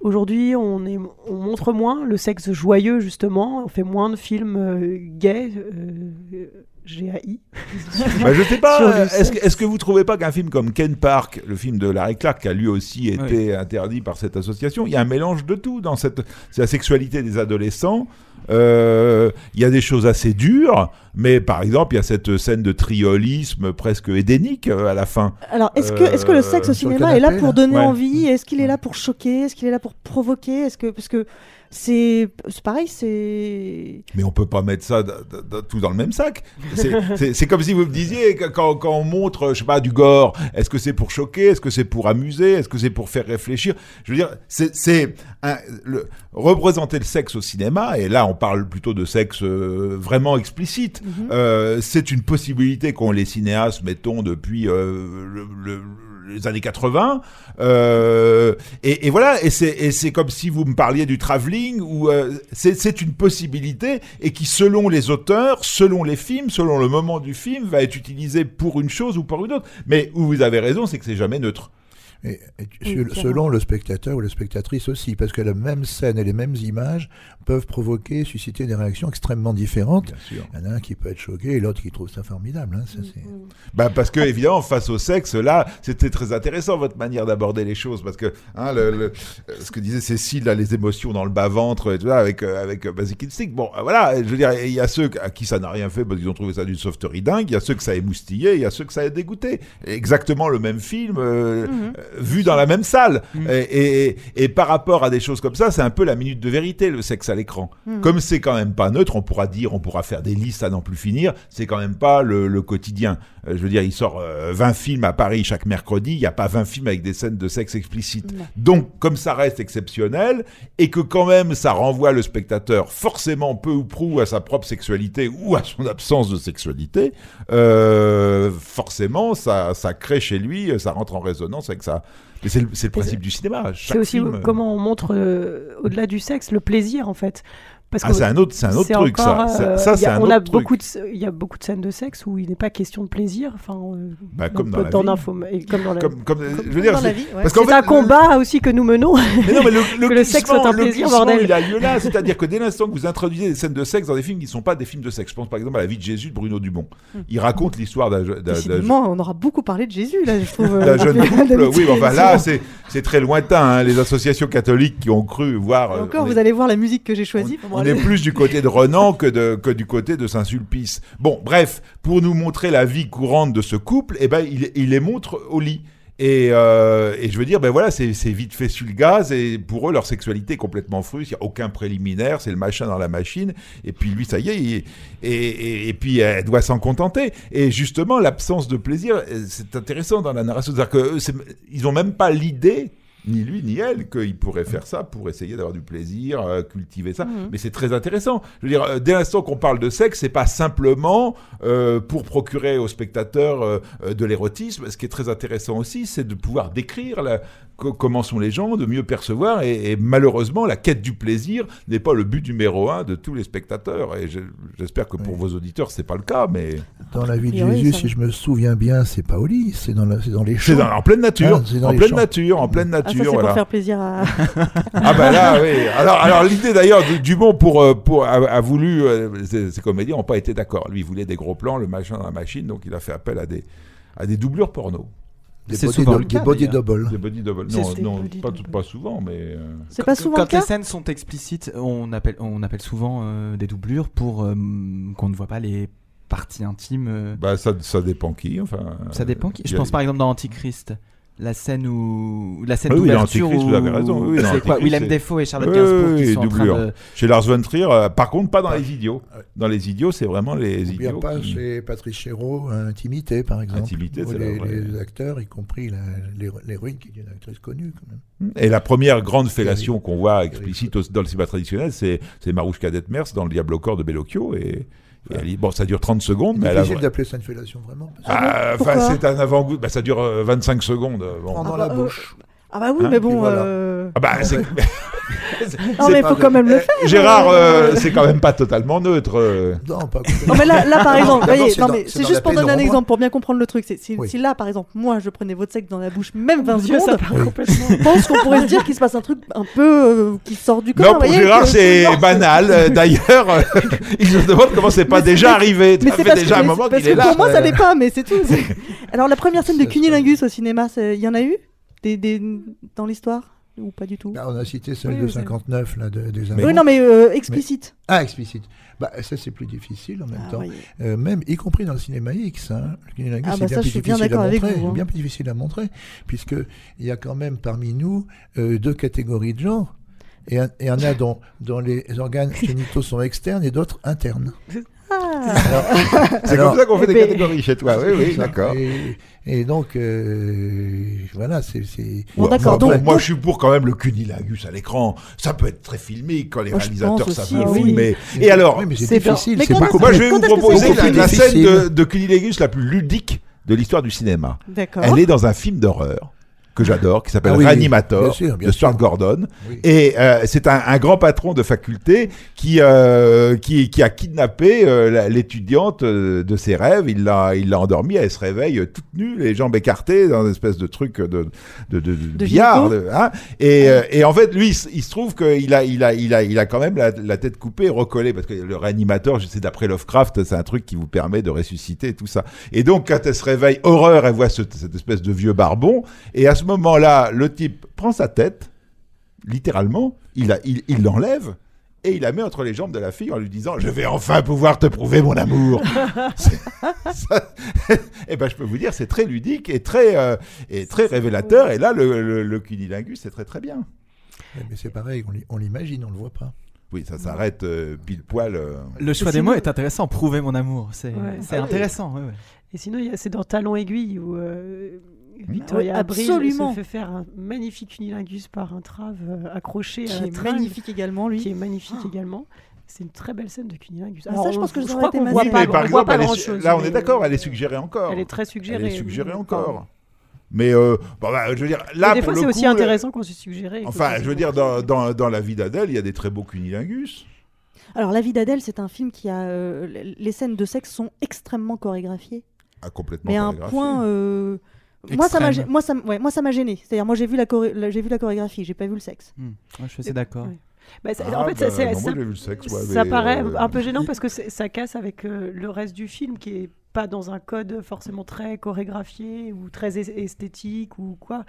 aujourd'hui on, est, on montre moins le sexe joyeux justement, on fait moins de films gays, GAI. Bah, je sais pas. euh, Est-ce que, vous trouvez pas qu'un film comme Ken Park, le film de Larry Clark, qui a lui aussi été interdit par cette association, il y a un mélange de tout dans cette, c'est la sexualité des adolescents. Euh, Il y a des choses assez dures, mais par exemple, il y a cette scène de triolisme presque édénique euh, à la fin. Alors, est-ce que, le sexe au Euh, cinéma est là pour là donner Ouais. envie? Est-ce qu'il est là pour choquer? Est-ce qu'il est là pour provoquer? Est-ce que parce que c'est pareil, c'est Mais on peut pas mettre ça tout dans le même sac. C'est- comme si vous me disiez quand, quand on montre, je sais pas, du gore, est-ce que c'est pour choquer, est-ce que c'est pour amuser, est-ce que c'est pour faire réfléchir? Je veux dire, c'est- représenter le sexe au cinéma, et là on parle plutôt de sexe euh, vraiment explicite. euh, c'est une possibilité qu'ont les cinéastes, mettons depuis euh, le- le- les années 80. Euh, et, et voilà, et c'est comme si vous me parliez du travelling, où euh, c'est une possibilité, et qui selon les auteurs, selon les films, selon le moment du film, va être utilisé pour une chose ou pour une autre. Mais où vous avez raison, c'est que c'est jamais neutre. Et, Oui, selon le spectateur ou la spectatrice aussi, parce que la même scène et les mêmes images peuvent provoquer, susciter des réactions extrêmement différentes. Bien sûr. Il y en a un qui peut être choqué et l'autre qui trouve ça formidable. hein, ça, c'est- Bah parce que évidemment face au sexe là c'était très intéressant votre manière d'aborder les choses parce que hein, le, le- ce que disait Cécile là les émotions dans le bas ventre et tout ça avec euh, avec euh, Basic Instinct bon euh, voilà je veux dire il y a ceux à qui ça n'a rien fait parce qu'ils ont trouvé ça d'une sauveterie dingue il y a ceux que ça a émoustillé il y a ceux que ça a dégoûté exactement le même film euh, euh, vu dans la même salle. Et, et, et par rapport à des choses comme ça c'est un peu la minute de vérité le sexe à l'écran. Comme c'est quand même pas neutre on pourra dire on pourra faire des listes à n'en plus finir c'est quand même pas le, le quotidien. Euh, je veux dire il sort euh, 20 films à Paris chaque mercredi il n'y a pas 20 films avec des scènes de sexe explicites. Donc comme ça reste exceptionnel et que quand même ça renvoie le spectateur forcément peu ou prou à sa propre sexualité ou à son absence de sexualité euh, forcément ça, ça crée chez lui ça rentre en résonance avec mais c'est le, principe du cinéma C'est aussi film, euh, comment on montre, euh, au-delà du sexe, le plaisir en fait. Parce Ah, que c'est un autre- c'est un autre truc, ça. encore, Ça- euh, ça, il y c'est a- un on a autre truc. beaucoup de, il y a beaucoup de scènes de sexe où il n'est pas question de plaisir. Enfin, euh, Bah, comme dans la dans vie. l'info- et comme dans la Comme- comme- comme- je veux dire, c'est- vie, ouais. parce qu'en c'est fait, un combat aussi que nous menons. Mais non, mais le, le que le sexe soit un plaisir, bordel. il a lieu là. C'est-à-dire que dès l'instant que vous introduisez des scènes de sexe dans des films qui ne sont pas des films de sexe, je pense par exemple à La vie de Jésus de Bruno Dumont. Il raconte l'histoire d'un on aura beaucoup parlé de Jésus, là, je trouve. euh, d'un jeune la couple. Oui, enfin là, c'est très lointain. hein, Les associations catholiques qui ont cru voir. Euh, encore, vous allez voir la musique que j'ai choisie. On est plus du côté de Renan que, de, que du côté de Saint-Sulpice. Bon, bref, pour nous montrer la vie courante de ce couple, eh ben, il, il les montre au lit. Et, euh, et je veux dire, ben voilà, c'est vite fait sur le gaz, et pour eux, leur sexualité est complètement fruste, il n'y a aucun préliminaire, c'est le machin dans la machine, et puis lui, ça y est, il- et, et, et puis elle doit s'en contenter. Et justement, l'absence de plaisir, euh, c'est intéressant dans la narration, c'est-à-dire qu'ils n'ont même pas l'idée ni lui ni elle qu'ils pourraient faire ça pour essayer d'avoir du plaisir, euh, cultiver ça. Mhm. Mais c'est très intéressant. Je veux dire, euh, dès l'instant qu'on parle de sexe, c'est pas simplement euh, pour procurer aux spectateurs de l'érotisme. Ce qui est très intéressant aussi, c'est de pouvoir décrire la- comment sont les gens, de mieux percevoir. Et, et malheureusement, la quête du plaisir n'est pas le but numéro un de tous les spectateurs. Et je- j'espère que pour vos auditeurs, c'est pas le cas. Mais Dans la vie de oui, Jésus, ça si je me souviens bien, c'est pas au lit, c'est dans, la- c'est dans les champs. c'est dans- en pleine nature, Ah, c'est dans en les pleine champs. nature, en pleine Ah, ça, nature. c'est pour voilà. faire plaisir à. Ah bah là, oui. Alors, alors l'idée d'ailleurs Dumont pour, euh, pour, a, a voulu, euh, ces, ces comédiens n'ont pas été d'accord. Lui, il voulait des gros plans, le machin dans la machine, donc il a fait appel à des, à des doublures porno. Des C'est body souvent do- le cas, des body double. Des body double. Non, non body pas, double. pas souvent, mais... euh, C'est pas souvent Quand le cas les scènes sont explicites, on appelle, on appelle souvent euh, des doublures pour euh, qu'on ne voit pas les parties intimes. euh. Bah, ça, ça dépend qui, enfin... Ça dépend qui. Je a- pense par exemple dans Antichrist. La scène où la scène Ah oui, dans d'ouverture Antichrist, où vous avez raison. Oui, c'est quoi Willem c'est- Dafoe et Charlotte Oui, Gainsbourg qui oui, sont en train doublure. de Chez Lars von Trier, euh, par contre, pas dans les idiots. Dans les idiots, c'est vraiment les Ou idiots. pas qui- chez Patrice Chéreau, Intimité par exemple. Intimité, c'est les, vrai. les acteurs, y compris l'héroïne qui est une actrice connue quand même. Et la première grande fellation qu'on voit explicite dans le cinéma traditionnel, c'est c'est Marouchka Detmers dans Le Diable au corps de Bellocchio. Et, et elle- bon, ça dure 30 secondes, mais elle a. difficile d'appeler ça une fellation vraiment. que- Ah, enfin, c'est un avant-goût. Bah, ça dure euh, 25 secondes. Bon. Pendant Ah la bah, bouche. Ah bah oui, Hein, mais bon. voilà. euh, Ah bah, c'est- Non, mais il faut quand même le faire. Gérard, euh. c'est quand même pas totalement neutre. euh. Non, pas Non mais là, là par exemple, voyez, c'est non, dans- mais c'est c'est juste pour donner un exemple pour bien comprendre le truc. C'est si, Oui. si là par exemple, moi je prenais votre sexe dans la bouche même 20 Dieu, ça secondes, je pense qu'on pourrait se dire qu'il se passe un truc un peu euh, qui sort du corps. Non, pour voyez, Gérard, que- c'est non, banal. Euh, D'ailleurs, euh, il se demande comment c'est pas Mais c'est- déjà arrivé. Mais Ça c'est déjà un mais moment c'est qu'il est que là. Pour moi, ça l'est pas, mais c'est tout. c'est- Alors la première scène de Cunilingus au cinéma, c'est- il y en a eu? Des, des... dans l'histoire ou pas du tout? On a cité celle Oui, de oui, c'est- 59, là, de- des Oui, non, mais euh, explicite. Mais- Ah, explicite. Bah, ça, c'est plus difficile en même Ah, temps. oui. Euh, même, y compris dans le cinéma X. Hein, le Cunilingus, Ah, c'est bah, bien ça, plus je suis bien difficile à d'accord avec montrer. vous, hein. Bien plus difficile à montrer, puisqu'il y a quand même parmi nous euh, deux catégories de gens. Et il y en a dont, dont les organes génitaux sont externes et d'autres internes. C'est comme ça qu'on fait des catégories chez toi. Oui, oui, d'accord. Et, et donc, euh, voilà, c'est. Bon, Ouais, bon, donc- moi, donc- je suis pour quand même le cunilingus à l'écran. Ça peut être très filmique quand les Moi, réalisateurs savent le filmer. Et alors, oui, mais c'est difficile. Mais beaucoup moi, je vais vous proposer la, scène de, de cunilingus la plus ludique de l'histoire du cinéma? D'accord. Elle est dans un film d'horreur que j'adore, qui s'appelle Ah oui, Reanimator, bien sûr, bien de Stuart sûr. Gordon. Oui. Et euh, c'est un, un grand patron de faculté qui, euh, qui, qui a kidnappé euh, l'étudiante de ses rêves. Il l'a, il l'a endormie, elle se réveille toute nue, les jambes écartées, dans une espèce de truc de, de, de, de, de billard. hein. et, euh, et en fait, lui, il, se trouve qu'il a, il a, il a, il a quand même la, la tête coupée et recollée, parce que le réanimateur, je sais, d'après Lovecraft, c'est un truc qui vous permet de ressusciter et tout ça. Et donc, quand elle se réveille, horreur, elle voit ce- cette espèce de vieux barbon. Et à ce moment-là, le type prend sa tête, littéralement, il la- il il l'enlève. et il la met entre les jambes de la fille en lui disant Je vais enfin pouvoir te prouver mon amour. Ça- Eh ben, je peux vous dire, c'est très ludique et très, euh, et très révélateur. Et là, le, le, le cunilingus, c'est très très bien. Mais, mais c'est pareil, on l'i- on l'imagine, on le voit pas. Oui, ça s'arrête euh, pile poil. euh. Le choix Et des mots est intéressant. Prouver mon amour, c'est Ouais. Ah intéressant. ouais, ouais. Et sinon, il y a- c'est dans Talon Aiguille où euh, Victoria Ouais, Abril absolument. se fait faire un magnifique unilingus par un trave euh, accroché Qui à est tringle, magnifique également, lui. Qui est magnifique également. C'est une très belle scène de cunilingus. Ah, ça, je pense que je crois été qu'on voit Oui, pas, par on voit exemple, pas est grand chose. là, on est d'accord, elle est suggérée encore. Elle est très suggérée. Elle est suggérée oui. encore. Mais euh, bon, bah, je veux dire, là, Mais des pour fois, c'est aussi intéressant qu'on se suggérait. Enfin, je veux dire, dans, dans, dans la vie d'Adèle, il y a des très beaux cunilingus. Alors, La vie d'Adèle, c'est un film qui a. euh, les scènes de sexe sont extrêmement chorégraphiées. Ah, complètement Mais à un point. euh, Moi ça, m'a, moi, ça, ouais, moi, ça m'a gêné. C'est-à-dire, moi, j'ai vu la, j'ai vu la chorégraphie, j'ai pas vu le sexe. Hmm. Moi, je suis assez d'accord. Ouais. Bah, ça- Ah, en fait, bah, ça, c'est- non, moi, ça- j'ai vu le sexe, ouais, ça mais, paraît euh, un peu gênant il- parce que ça casse avec euh, le reste du film qui est pas dans un code forcément très chorégraphié ou très es- esthétique ou quoi.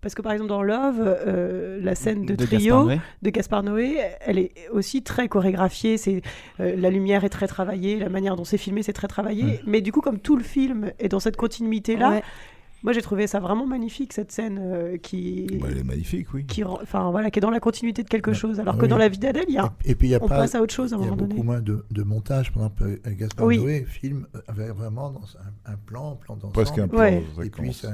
Parce que par exemple dans Love, euh, la scène de, De trio Gaspard de Gaspard Noé, elle est aussi très chorégraphiée. C'est euh, la lumière est très travaillée, la manière dont c'est filmé c'est très travaillé. Mais du coup, comme tout le film est dans cette continuité là, Ouais. Moi j'ai trouvé ça vraiment magnifique cette scène euh, qui Bah, elle est magnifique, oui. qui rend- enfin voilà qui est dans la continuité de quelque chose alors que Oui. dans la vie d'Adèle il y a Et puis il y a on pas, passe à autre chose à un il y a moment beaucoup moins de, de montage. Par exemple, euh, Gaspard Oui. Noé filme avec vraiment dans un, un plan, un plan d'ensemble. Presque un plan Ouais. Et puis ça,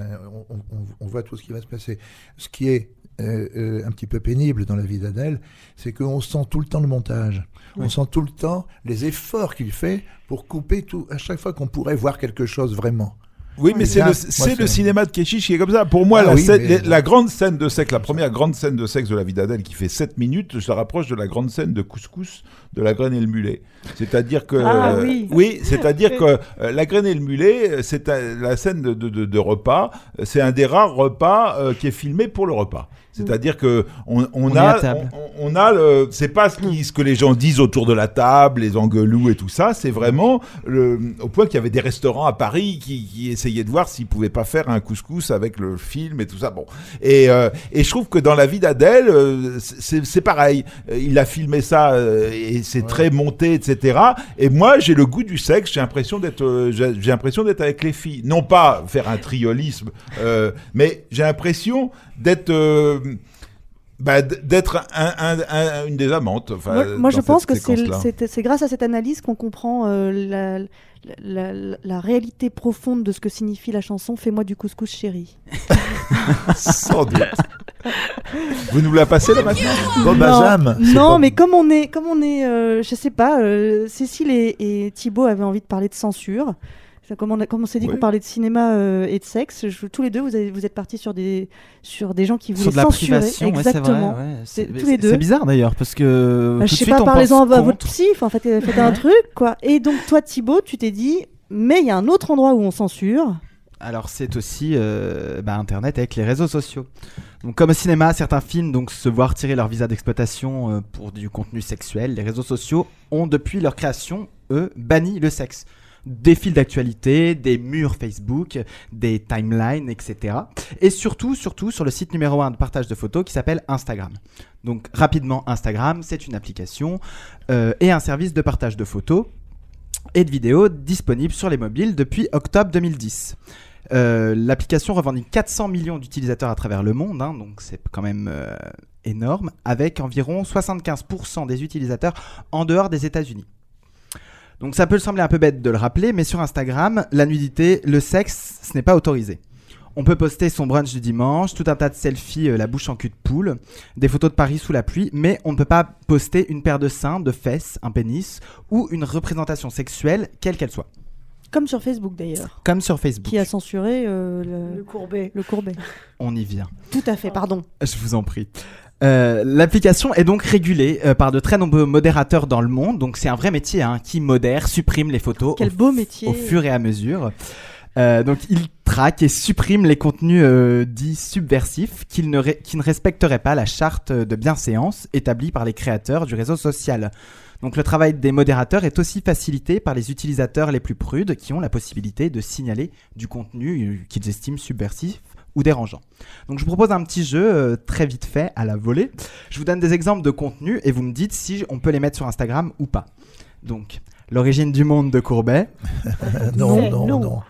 on, on- on voit tout ce qui va se passer. Ce qui est euh, euh, un petit peu pénible dans la vie d'Adèle, c'est qu'on sent tout le temps le montage. On sent tout le temps les efforts qu'il fait pour couper tout. À chaque fois qu'on pourrait voir quelque chose vraiment. Oui, mais c'est le, c'est cinéma de Keshish qui est comme ça. Pour moi, Ah la, oui, scène- mais- la grande scène de sexe, la première grande scène de sexe de la vie d'Adèle qui fait 7 minutes, je la rapproche de la grande scène de couscous de la graine et le mulet. C'est-à-dire que. Ah euh, oui. c'est-à-dire que euh, la graine et le mulet, c'est la scène de, de- de- de repas, euh, c'est un des rares repas euh, qui est filmé pour le repas. C'est-à-dire que on, on On est a, on, on a le, c'est pas ce, qui- ce que les gens disent autour de la table, les engueulous et tout ça. C'est vraiment le, au point qu'il y avait des restaurants à Paris qui, qui essayaient de voir s'ils pouvaient pas faire un couscous avec le film et tout ça. Bon, et, euh, et je trouve que dans la vie d'Adèle, euh, c'est c'est pareil. Euh, Il a filmé ça et c'est très monté, etc. Et moi, j'ai le goût du sexe. J'ai l'impression d'être, j'ai j'ai l'impression d'être avec les filles. Non pas faire un triolisme, euh, mais j'ai l'impression d'être euh, bah, d'être un, un- un- une des amantes. Enfin, Moi, moi, je pense que c'est grâce à cette analyse qu'on comprend euh, la, la, la- la réalité profonde de ce que signifie la chanson Fais-moi du couscous chéri. Sans doute. Vous nous la passez là maintenant? Bon, non, pas- mais comme on est, comme on est, euh, je sais pas, euh, Cécile et, et Thibaut avaient envie de parler de censure. Comme on, a- comme on s'est dit qu'on parlait de cinéma euh, et de sexe, je- tous les deux, vous, avez- vous êtes partis sur des, sur des gens qui voulaient Sur de la censurer. privation, ouais, c'est vrai. Exactement. ouais. C'est- C'est tous les deux. c'est bizarre d'ailleurs parce que. Bah, tout je de sais suite, pas, on parlez-en pense à votre psy, enfin, faites, faites un truc, quoi. Et donc, toi, Thibaut, tu t'es dit, mais il y a un autre endroit où on censure. Alors c'est aussi euh, bah, Internet avec les réseaux sociaux. Donc comme au cinéma, certains films donc se voir tirer leur visa d'exploitation euh, pour du contenu sexuel, les réseaux sociaux ont depuis leur création, eux, banni le sexe. Des fils d'actualité, des murs Facebook, des timelines, etc. Et surtout, surtout sur le site numéro 1 de partage de photos qui s'appelle Instagram. Donc rapidement, Instagram, c'est une application euh, et un service de partage de photos et de vidéos disponible sur les mobiles depuis octobre 2010. Euh, L'application revendique 400 millions d'utilisateurs à travers le monde, hein, donc c'est quand même euh, énorme, avec environ 75% des utilisateurs en dehors des États-Unis. Donc ça peut sembler un peu bête de le rappeler, mais sur Instagram, la nudité, le sexe, ce n'est pas autorisé. On peut poster son brunch du dimanche, tout un tas de selfies, euh, la bouche en cul de poule, des photos de Paris sous la pluie, mais on ne peut pas poster une paire de seins, de fesses, un pénis ou une représentation sexuelle, quelle qu'elle soit. Comme sur Facebook d'ailleurs, Comme sur Facebook. qui a censuré euh, le, le courbet. le courbet. On y vient. Tout à fait, pardon. Je vous en prie. Euh, L'application est donc régulée euh, par de très nombreux modérateurs dans le monde. Donc c'est un vrai métier hein, qui modère, supprime les photos Quel au, beau métier. au fur et à mesure. Euh, donc il traque et supprime les contenus dits subversifs ne qui ne respecteraient pas la charte de bienséance établie par les créateurs du réseau social. Donc le travail des modérateurs est aussi facilité par les utilisateurs les plus prudes qui ont la possibilité de signaler du contenu qu'ils estiment subversif ou dérangeant. Donc je vous propose un petit jeu euh, très vite fait à la volée. Je vous donne des exemples de contenus et vous me dites si on peut les mettre sur Instagram ou pas. Donc l'origine du monde de Courbet. non, Non. non, non.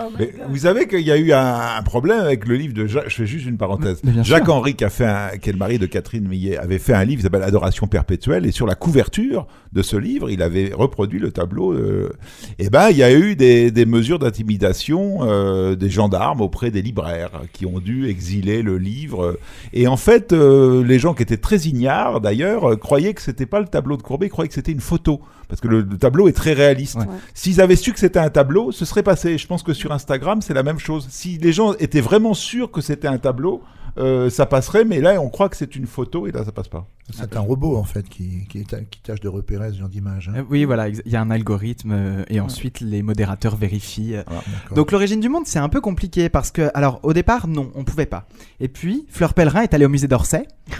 Oh Mais vous savez qu'il y a eu un, un problème avec le livre de Jacques. Je fais juste une parenthèse. Jacques Henry, qui, a fait un, qui est le mari de Catherine Millet, avait fait un livre qui s'appelle Adoration perpétuelle. Et sur la couverture de ce livre, il avait reproduit le tableau. euh, et ben, il y a eu des, des mesures d'intimidation euh, des gendarmes auprès des libraires qui ont dû exiler le livre. Et en fait, euh, les gens qui étaient très ignares, d'ailleurs, euh, croyaient que c'était pas le tableau de Courbet, ils croyaient que c'était une photo. Parce que le, le tableau est très réaliste. Ouais. S'ils avaient su que c'était un tableau, ce serait passé. Je pense que sur Instagram, c'est la même chose. Si les gens étaient vraiment sûrs que c'était un tableau, euh, ça passerait, mais là, on croit que c'est une photo et là, ça passe pas. C'est un robot en fait qui, qui, est- qui tâche de repérer ce genre d'image. hein. Euh, Oui, voilà, il y a un algorithme euh, et ensuite les modérateurs vérifient. d'accord. Donc l'origine du monde, c'est un peu compliqué parce que, alors au départ, non, on pouvait pas. Et puis, Fleur Pellerin est allée au musée d'Orsay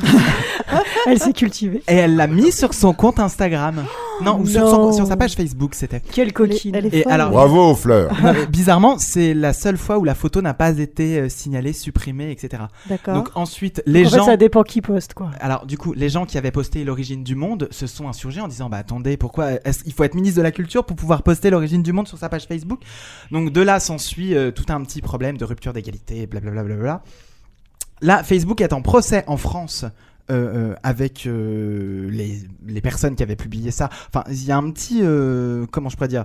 Elle s'est cultivée. et elle l'a mis sur son compte Instagram. Non, ou sur, Non. son- sur sa page Facebook, c'était. Quelle coquine. Elle est Et folle. alors- Bravo, Fleur. Bizarrement, c'est la seule fois où la photo n'a pas été signalée, supprimée, etc. D'accord. Donc ensuite, les en gens. fait, ça dépend qui poste, quoi. Alors du coup, les gens qui avaient posté l'origine du monde se sont insurgés en disant bah attendez, pourquoi est-ce il faut être ministre de la culture pour pouvoir poster l'origine du monde sur sa page Facebook? Donc de là s'ensuit euh, tout un petit problème de rupture d'égalité, blablabla. blablabla. Là, Facebook est en procès en France. euh, euh, avec euh, les, les personnes qui avaient publié ça. Enfin, il y a un petit, comment je pourrais dire,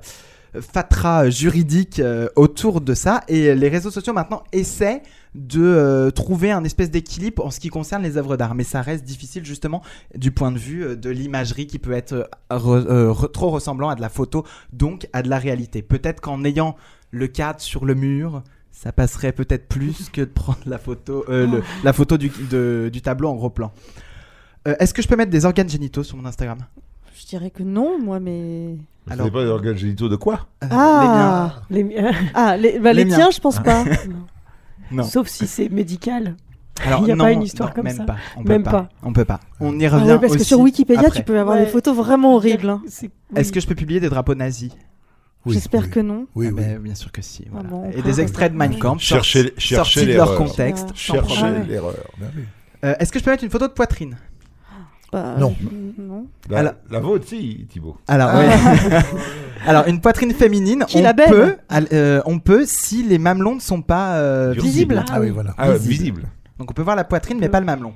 fatras juridique euh, autour de ça. Et les réseaux sociaux maintenant essaient de euh, trouver un espèce d'équilibre en ce qui concerne les œuvres d'art. Mais ça reste difficile justement du point de vue euh, de l'imagerie qui peut être euh, re- euh, re- trop ressemblant à de la photo, donc à de la réalité. Peut-être qu'en ayant le cadre sur le mur, ça passerait peut-être plus que de prendre la photo, euh, la photo du, tableau en gros plan. Euh, Est-ce que je peux mettre des organes génitaux sur mon Instagram? Je dirais que non, moi, mais. Vous Alors- pas les organes génitaux de quoi Euh, Ah Les miens. Ah, les, bah, Les tiens, je pense pas. Non. Sauf si c'est médical. Alors, Il n'y a non, pas une histoire non, comme même ça. Pas. On Même peut pas. On peut pas. On y Ah revient ouais, parce que sur Wikipédia, après. tu peux avoir Ouais. des photos vraiment horribles. hein. C'est- Est-ce oui. que je peux publier des drapeaux nazis Oui, J'espère oui. que non. Oui, Ah oui. ben, Bien sûr que si. voilà. bon, on Et des pas extraits de Mein. Kampf Cherchez, sortis- de leur l'erreur. contexte. Ah, Cherchez Ah l'erreur. Oui. Euh, Est-ce que je peux mettre une photo de poitrine? Non. non. La, Alors- la vôtre, si, Thibaut. Alors, Ah. ouais. Alors, une poitrine féminine, Qui on la peut, euh, on peut si les mamelons ne sont pas euh, Visible. visibles. Ah oui, voilà. Ah, Visible. visible. Donc, on peut voir la poitrine, mais pas le mamelon.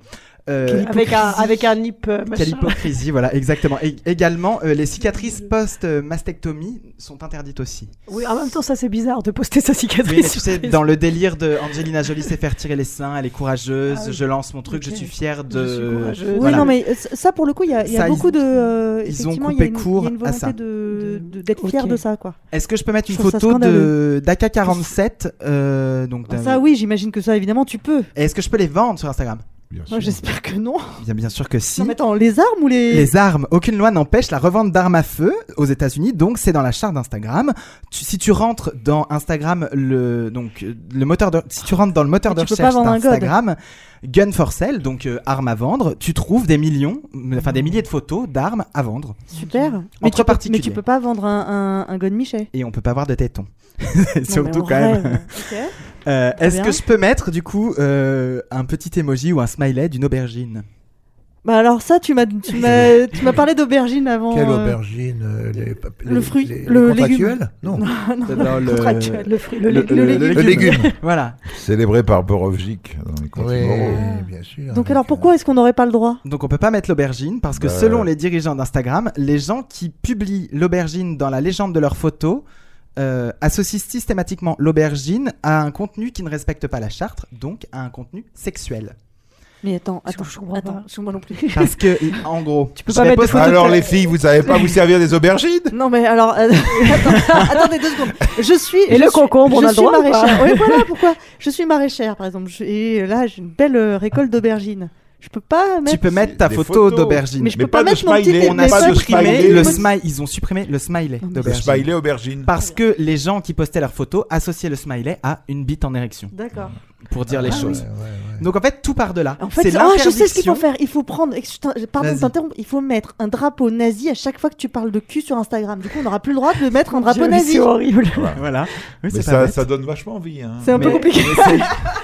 Euh, Avec un, avec un nip euh, Quelle hypocrisie, voilà, exactement. Et également, euh, les cicatrices post-mastectomie sont interdites aussi. Oui, en même temps, ça c'est bizarre de poster sa cicatrice. Oui, mais tu sais, dans le délire de Angelina Jolie s'est faire tirer les seins, elle est courageuse, Ah oui. je lance mon truc, Ok. je suis fière Je suis de. courageuse. Oui, Voilà. non, mais euh, ça, pour le coup, il y a, y a Ça, beaucoup ils- de. euh, ils ont il y a coupé une- court y a une à volonté ça. de- de- d'être fier Ok. de ça, quoi. Est-ce que je peux mettre une ça photo de d'AK47 euh, donc Ah, ça, oui, j'imagine que ça, évidemment, tu peux. Est-ce que je peux les vendre sur Instagram? Bien sûr. Moi, j'espère que non. Bien, bien sûr que si. Non, mais attends, les armes ou les. Les armes, aucune loi n'empêche la revente d'armes à feu aux États-Unis, donc c'est dans la charte d'Instagram. Tu- si tu rentres dans Instagram, le donc le moteur de, si tu rentres dans le moteur Mais de tu peux recherche pas vendre un god. d'Instagram, gun for sale, donc euh, armes à vendre, tu trouves des millions, enfin des milliers de photos d'armes à vendre, Super. Mais tu, peux, mais particuliers. tu peux pas vendre un, un, un gun Michel. et on peut pas voir de tétons. Non, Surtout on quand même. rêve. Ok. Euh, Est-ce que je peux mettre du coup euh, un petit emoji ou un smiley d'une aubergine? Bah alors ça, tu m'as tu m'as tu m'as parlé d'aubergine avant. Quelle euh, aubergine les, le fruit, les- le légume. Non. Dans le- Contractuel. Le fruit, le, le- légume. le- légume. le légume. Voilà. Célébré par Borovjic dans les comptes Oui, bien sûr. Donc alors pourquoi est-ce qu'on n'aurait pas le droit? Donc on peut pas mettre l'aubergine parce que Bah, selon les dirigeants d'Instagram, les gens qui publient l'aubergine dans la légende de leur photo euh, associent systématiquement l'aubergine à un contenu qui ne respecte pas la charte, donc à un contenu sexuel. Mais attends, attends, Je comprends attends, pas. je- moi non plus. Parce que, en gros, tu peux pas mettre de Alors de- les filles, vous savez pas vous servir des aubergines? Non mais alors, euh, attends, attendez deux secondes. Je suis. Et je le suis- concombre, on je a le suis droit ou pas? maraîchère. Oui, voilà pourquoi? Je suis maraîchère, par exemple. Je- et là, j'ai une belle euh, récolte d'aubergines. Je peux pas mettre. Tu peux mettre ta photo d'aubergine. Mais je Mais peux pas, pas de mettre mon petit. smiley, On a pas supprimé smiley. le Petit- smile. Ils ont supprimé le smiley Le d'aubergine. smiley aubergine. Parce que les gens qui postaient leurs photos associaient le smiley à une bite en érection, D'accord. pour dire les Ah, choses. ouais, ouais, ouais. Donc en fait, tout part de là. En fait, ah, je sais ce qu'il faut faire. Il faut prendre. Pardon de t'interrompre. Il faut mettre un drapeau nazi à chaque fois que tu parles de cul sur Instagram. Du coup, on n'aura plus le droit de mettre un drapeau nazi. C'est horrible. Voilà. Oui, Mais ça, donne vachement envie. Hein. C'est un peu compliqué.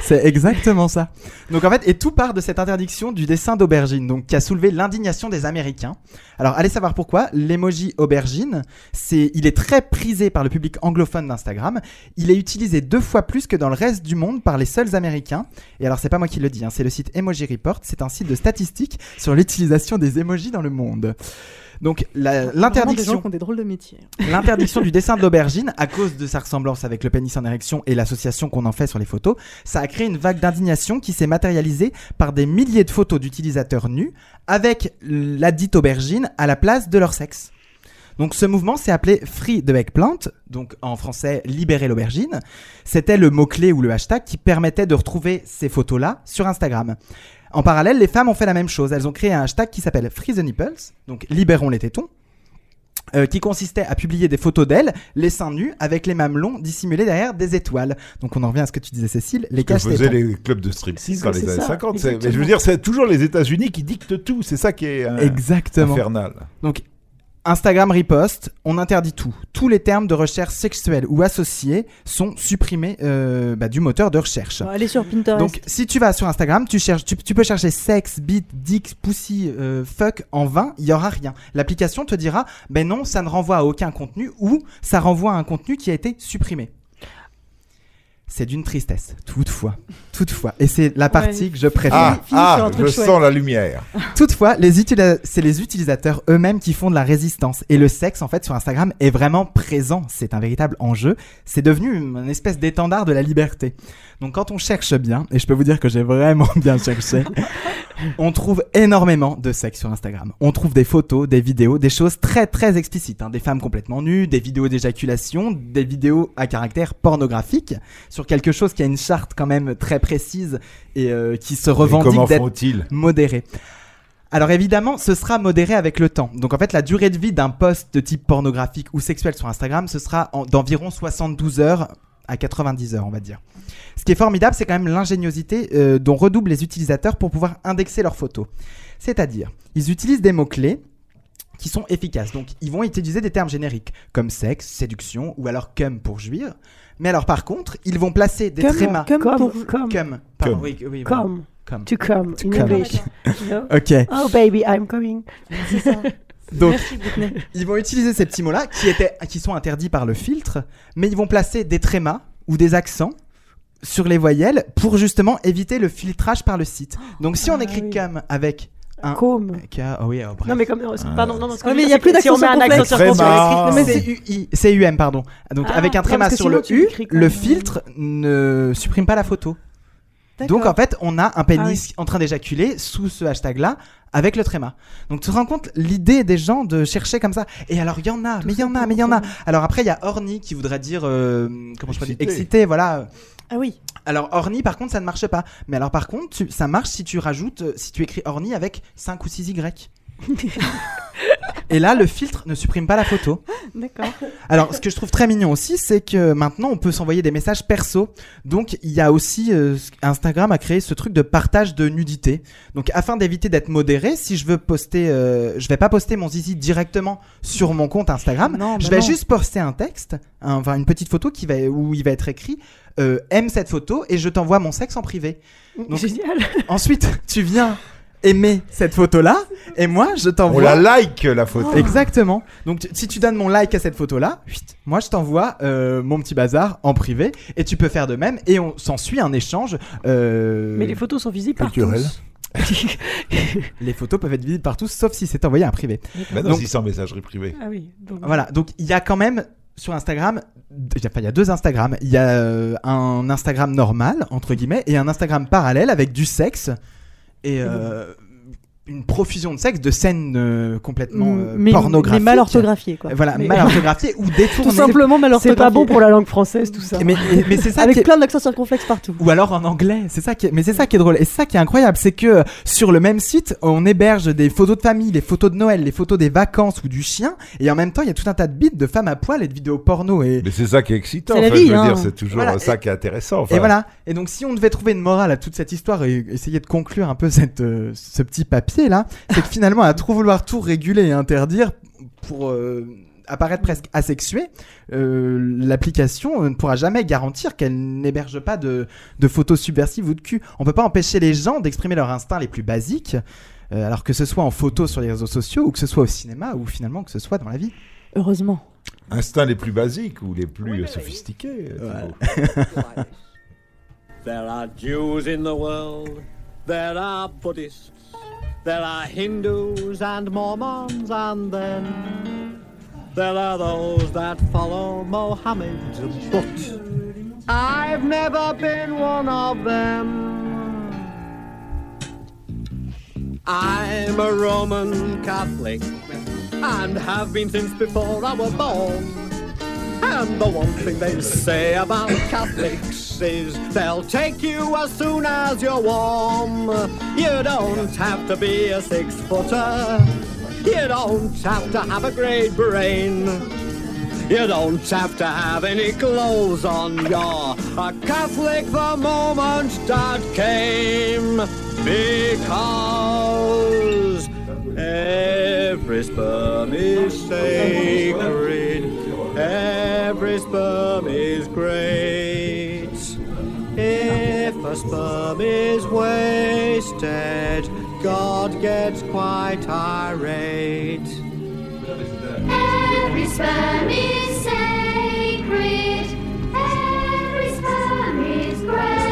C'est exactement ça. Donc en fait, et tout part de cette interdiction du dessin d'aubergine, donc qui a soulevé l'indignation des Américains. Alors allez savoir pourquoi. L'emoji aubergine, c'est, il est très prisé par le public anglophone d'Instagram. Il est utilisé deux fois plus que dans le reste du monde par les seuls Américains. Et alors c'est pas moi qui le dis, hein, c'est le site Emoji Report. C'est un site de statistiques sur l'utilisation des emojis dans le monde. Donc des l'interdiction qui ont des drôles de métiers. L'interdiction du dessin de l'aubergine, à cause de sa ressemblance avec le pénis en érection et l'association qu'on en fait sur les photos, ça a créé une vague d'indignation qui s'est matérialisée par des milliers de photos d'utilisateurs nus avec la dite aubergine à la place de leur sexe. Donc ce mouvement s'est appelé Free the Eggplant, donc en français Libérer l'aubergine. C'était le mot-clé ou le hashtag qui permettait de retrouver ces photos-là sur Instagram. En parallèle, les femmes ont fait la même chose. Elles ont créé un hashtag qui s'appelle Free the Nipples, donc libérons les tétons. euh, qui consistait à publier des photos d'elles, les seins nus, avec les mamelons dissimulés derrière des étoiles. Donc on en revient à ce que tu disais, Cécile, les caches faisaient les clubs de striptease dans C'est les années ça, 50. c'est- Mais je veux dire, c'est toujours les États-Unis qui dictent tout. C'est ça qui est euh, Exactement. infernal. Donc, Instagram riposte, on interdit tout. Tous les termes de recherche sexuelle ou associés sont supprimés euh, bah, du moteur de recherche. Bon, allez sur Pinterest. Donc, si tu vas sur Instagram, tu, cherches, tu, tu peux chercher sexe, bite, dick, pussy, euh, fuck en vain, il y aura rien. L'application te dira, ben non, ça ne renvoie à aucun contenu ou ça renvoie à un contenu qui a été supprimé. C'est d'une tristesse, toutefois. Toutefois. Et c'est la partie Ouais. que je préfère. Ah, ah, je chouette. sens la lumière. Toutefois, les c'est les utilisateurs eux-mêmes qui font de la résistance. Et le sexe, en fait, sur Instagram est vraiment présent. C'est un véritable enjeu. C'est devenu une, une espèce d'étendard de la liberté. Donc quand on cherche bien, et je peux vous dire que j'ai vraiment bien cherché, on trouve énormément de sexe sur Instagram. On trouve des photos, des vidéos, des choses très très explicites. hein. Des femmes complètement nues, des vidéos d'éjaculation, des vidéos à caractère pornographique, sur quelque chose qui a une charte quand même très précise et euh, qui se revendique d'être modéré. Alors évidemment, ce sera modéré avec le temps. Donc en fait, la durée de vie d'un post de type pornographique ou sexuel sur Instagram, ce sera en- d'environ 72 heures à 90 heures, on va dire. Ce qui est formidable, c'est quand même l'ingéniosité euh, dont redoublent les utilisateurs pour pouvoir indexer leurs photos. C'est-à-dire, ils utilisent des mots-clés qui sont efficaces. Donc, ils vont utiliser des termes génériques comme sexe, séduction ou alors cum pour jouir. Mais alors, par contre, ils vont placer des Cum, trémas. cum Cum, pour-. Pardon, oui, oui, Come. voilà. Cum. To come To in come. English. you know? Ok. Oh baby, I'm coming. C'est ça. Donc, Merci, ils vont utiliser ces petits mots-là qui, étaient, qui sont interdits par le filtre, mais ils vont placer des trémas ou des accents sur les voyelles pour justement éviter le filtrage par le site. Donc, si on Ah écrit oui. cum avec un Cum. K, oh oui, oh, bref. Non mais comme non, c'est- pardon, non, non, mais il y a plus si d'accent un accent circonflexe. circonflexe, Non, mais c'est c'est UI, c'est UM, pardon. Donc Ah, avec un tréma sur le sinon, U, le filtre ne supprime pas la photo. Donc en fait, on a un pénis Ah en train d'éjaculer sous ce hashtag-là avec le tréma. Donc tu te rends compte l'idée des gens de chercher comme ça. Et alors il y en a, mais il y en a, mais il y en a. Alors après il y a horny qui voudrait dire euh, comment je peux dire excité, voilà. Ah oui. Alors horny par contre ça ne marche pas. Mais alors par contre tu- ça marche si tu rajoutes euh, si tu écris horny avec 5 ou 6 Y. Et là le filtre ne supprime pas la photo. D'accord. Alors, ce que je trouve très mignon aussi, c'est que maintenant, on peut s'envoyer des messages perso. Donc, il y a aussi euh, Instagram a créé ce truc de partage de nudité. Donc, afin d'éviter d'être modéré, si je veux poster, euh, je vais pas poster mon zizi directement sur mon compte Instagram. Non, je bah vais non. juste poster un texte, un- enfin une petite photo qui va où il va être écrit euh, aime cette photo et je t'envoie mon sexe en privé. Donc, Génial. Ensuite, tu viens aimer cette photo-là et moi, je On t'envoie. la like, la photo. Exactement. Donc tu- si tu donnes mon like à cette photo-là, moi je t'envoie euh, mon petit bazar en privé et tu peux faire de même et on s'ensuit un échange. euh, Mais les photos sont visibles par Culturel. tous. les photos peuvent être visibles par tous sauf si c'est envoyé à un privé. Maintenant, Donc- si c'est en messagerie privée. Ah oui. Donc, Voilà, donc il y a quand même sur Instagram, il y a- enfin, il y a deux Instagram. Il y a euh, un Instagram normal, entre guillemets, et un Instagram parallèle avec du sexe et euh, une profusion de sexe, de scènes euh, complètement euh, mais, pornographiques. mais mal orthographiées, quoi. Voilà, Mais- mal orthographiées ou détournées. Tout simplement mal C'est orthographiées. pas bon pour la langue française tout ça. Mais, mais- mais c'est ça qui Avec est- plein d'accents circonflexes partout. Ou alors en anglais, c'est ça qui est... mais c'est ça qui est drôle et c'est ça qui est incroyable, c'est que euh, sur le même site, on héberge des photos de famille, les photos de Noël, les photos des vacances ou du chien et en même temps, il y a tout un tas de bits de femmes à poil et de vidéos porno et Mais c'est ça qui est excitant. C'est la enfin, vie, je veux hein. dire, c'est toujours Voilà, ça qui est intéressant. enfin. Et voilà. Et donc, si on devait trouver une morale à toute cette histoire et essayer de conclure un peu cette, euh, ce petit papier là, c'est que finalement, à trop vouloir tout réguler et interdire pour euh, apparaître presque asexué, euh, l'application ne pourra jamais garantir qu'elle n'héberge pas de, de photos subversives ou de cul. On peut pas empêcher les gens d'exprimer leurs instincts les plus basiques. euh, alors que ce soit en photo sur les réseaux sociaux ou que ce soit au cinéma ou finalement que ce soit dans la vie. Heureusement. Instincts les plus basiques ou les plus euh, sophistiqués. Thibaut. There are Jews in the world, there are Buddhists, there are Hindus and Mormons, and then there are those that follow Mohammed. But I've never been one of them. I'm a Roman Catholic. and have been since before I was born. And the one thing they say about Catholics is they'll take you as soon as you're warm. You don't have to be a six footer. You don't have to have a great brain. You don't have to have any clothes on. You're a Catholic the moment that came. Because every sperm is sacred. Every sperm is great. If a sperm is wasted, God gets quite irate. Every sperm is sacred. Every sperm is great.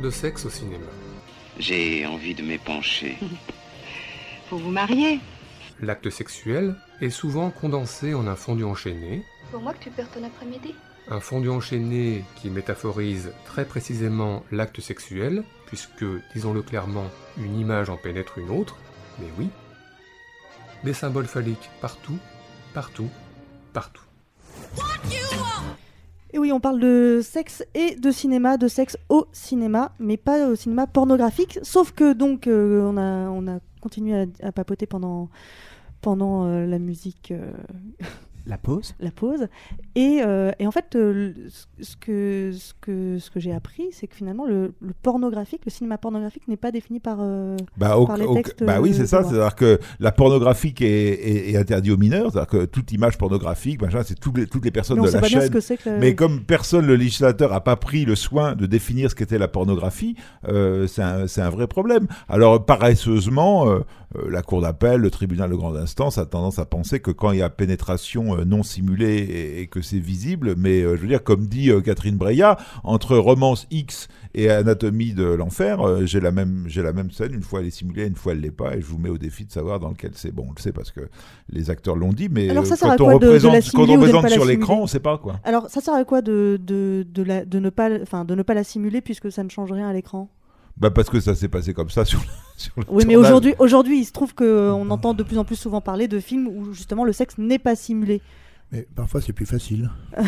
De sexe au cinéma J'ai envie de m'épancher. Faut vous marier. L'acte sexuel est souvent condensé en un fondu enchaîné, Pour moi que tu perds ton après-midi. un fondu enchaîné qui métaphorise très précisément l'acte sexuel, puisque, disons-le clairement, une image en pénètre une autre, mais oui. Des symboles phalliques partout, partout, partout. Et oui, on parle de sexe et de cinéma, de sexe au cinéma, mais pas au cinéma pornographique. Sauf que donc euh, on, a, on a continué à, papoter pendant, pendant euh, la musique. euh, La pause La pause. Et, euh, et en fait, euh, ce que, ce que, ce que j'ai appris, c'est que finalement, le, le pornographique, le cinéma pornographique n'est pas défini par, euh, Bah, par les textes. bah oui, euh, c'est de ça. C'est-à-dire que la pornographique est, est, est interdite aux mineurs. C'est-à-dire que toute image pornographique, machin, c'est toutes les, toutes les personnes Mais de la chaîne. que Mais comme personne, le législateur, a pas pris le soin de définir ce qu'était la pornographie, euh, c'est un, vrai problème. Alors, paresseusement, euh, euh, la cour d'appel, le tribunal de grande instance a tendance à penser que quand il y a pénétration euh, non simulée et, et que c'est visible, mais euh, je veux dire, comme dit euh, Catherine Breillat, entre romance X et anatomie de l'enfer, euh, j'ai la même j'ai la même scène. Une fois elle est simulée, une fois elle l'est pas, et je vous mets au défi de savoir dans lequel c'est. Bon, on le sait parce que les acteurs l'ont dit, mais ça euh, quand on quoi de- de représente, quand on ne sur l'écran, on sait pas quoi. Alors, ça sert à quoi de, de, de, la, de, ne, pas, enfin, de ne pas la simuler puisque ça ne change rien à l'écran? Bah parce que ça s'est passé comme ça sur, le- sur le Oui, mais aujourd'hui, aujourd'hui, il se trouve qu'on entend de plus en plus souvent parler de films où justement le sexe n'est pas simulé. Mais parfois, c'est plus facile.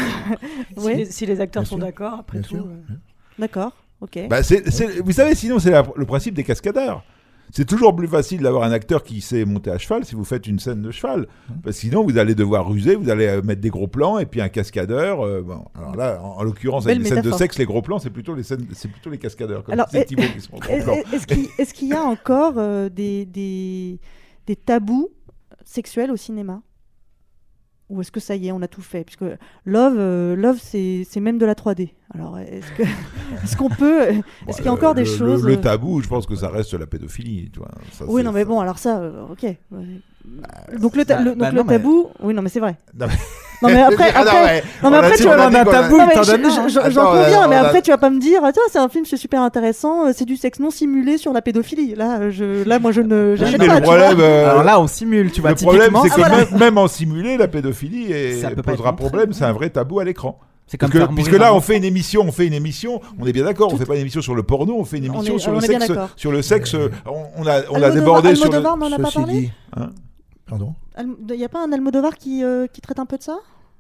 Si, Ouais. les, si les acteurs Bien sont sûr, d'accord, après bien tout. euh, D'accord, ok. Bah, c'est- c'est- vous savez, sinon, c'est la- le principe des cascadeurs. C'est toujours plus facile d'avoir un acteur qui sait monter à cheval si vous faites une scène de cheval. Parce que sinon, vous allez devoir ruser, vous allez euh, mettre des gros plans et puis un cascadeur. euh, bon, alors là, en, en l'occurrence, avec les scènes de sexe, les gros plans, c'est plutôt les scènes, c'est plutôt les cascadeurs. Comme Alors, est- qui sont est-ce qu'il est-ce qu'il y a encore euh, des, des, des tabous sexuels au cinéma? Ou est-ce que ça y est, on a tout fait? Puisque Love, euh, Love c'est même de la 3D. Alors, est-ce que- est-ce qu'on peut. Est-ce qu'il y a Le- encore des le- choses. Le, euh, tabou, je pense que ça reste la pédophilie. Tu vois. Ça, Oui, non, mais bon, alors ça, euh, ok. Donc le, ta- bah- le- donc bah le non, mais- tabou, oui, non mais c'est vrai. Non, mais- Non mais après, Ah non, après, ouais. non, mais On a après tu on vas Non, je- Attends, J'en on conviens, on mais après tu vas pas me dire, attends, c'est un film c'est super intéressant, euh, c'est du sexe non simulé sur la pédophilie. Là, je, là, moi je ne, j'achète mais pas. le problème, euh, Alors là, on simule, tu vois. le problème, typiquement, c'est que Ah, voilà. même, même en simulé, la pédophilie est- Ça peut pas posera problème. C'est un vrai tabou à l'écran. Comme que- puisque là, on fait une émission, on fait une émission. On est bien d'accord. On fait pas une émission sur le porno, on fait une On émission est- sur on le sexe. Sur le sexe, on, on a, on a Almodovar- débordé sur le. N'en a pas parlé dit, Hein pardon. Il y a pas un Almodovar qui, euh, qui traite un peu de ça?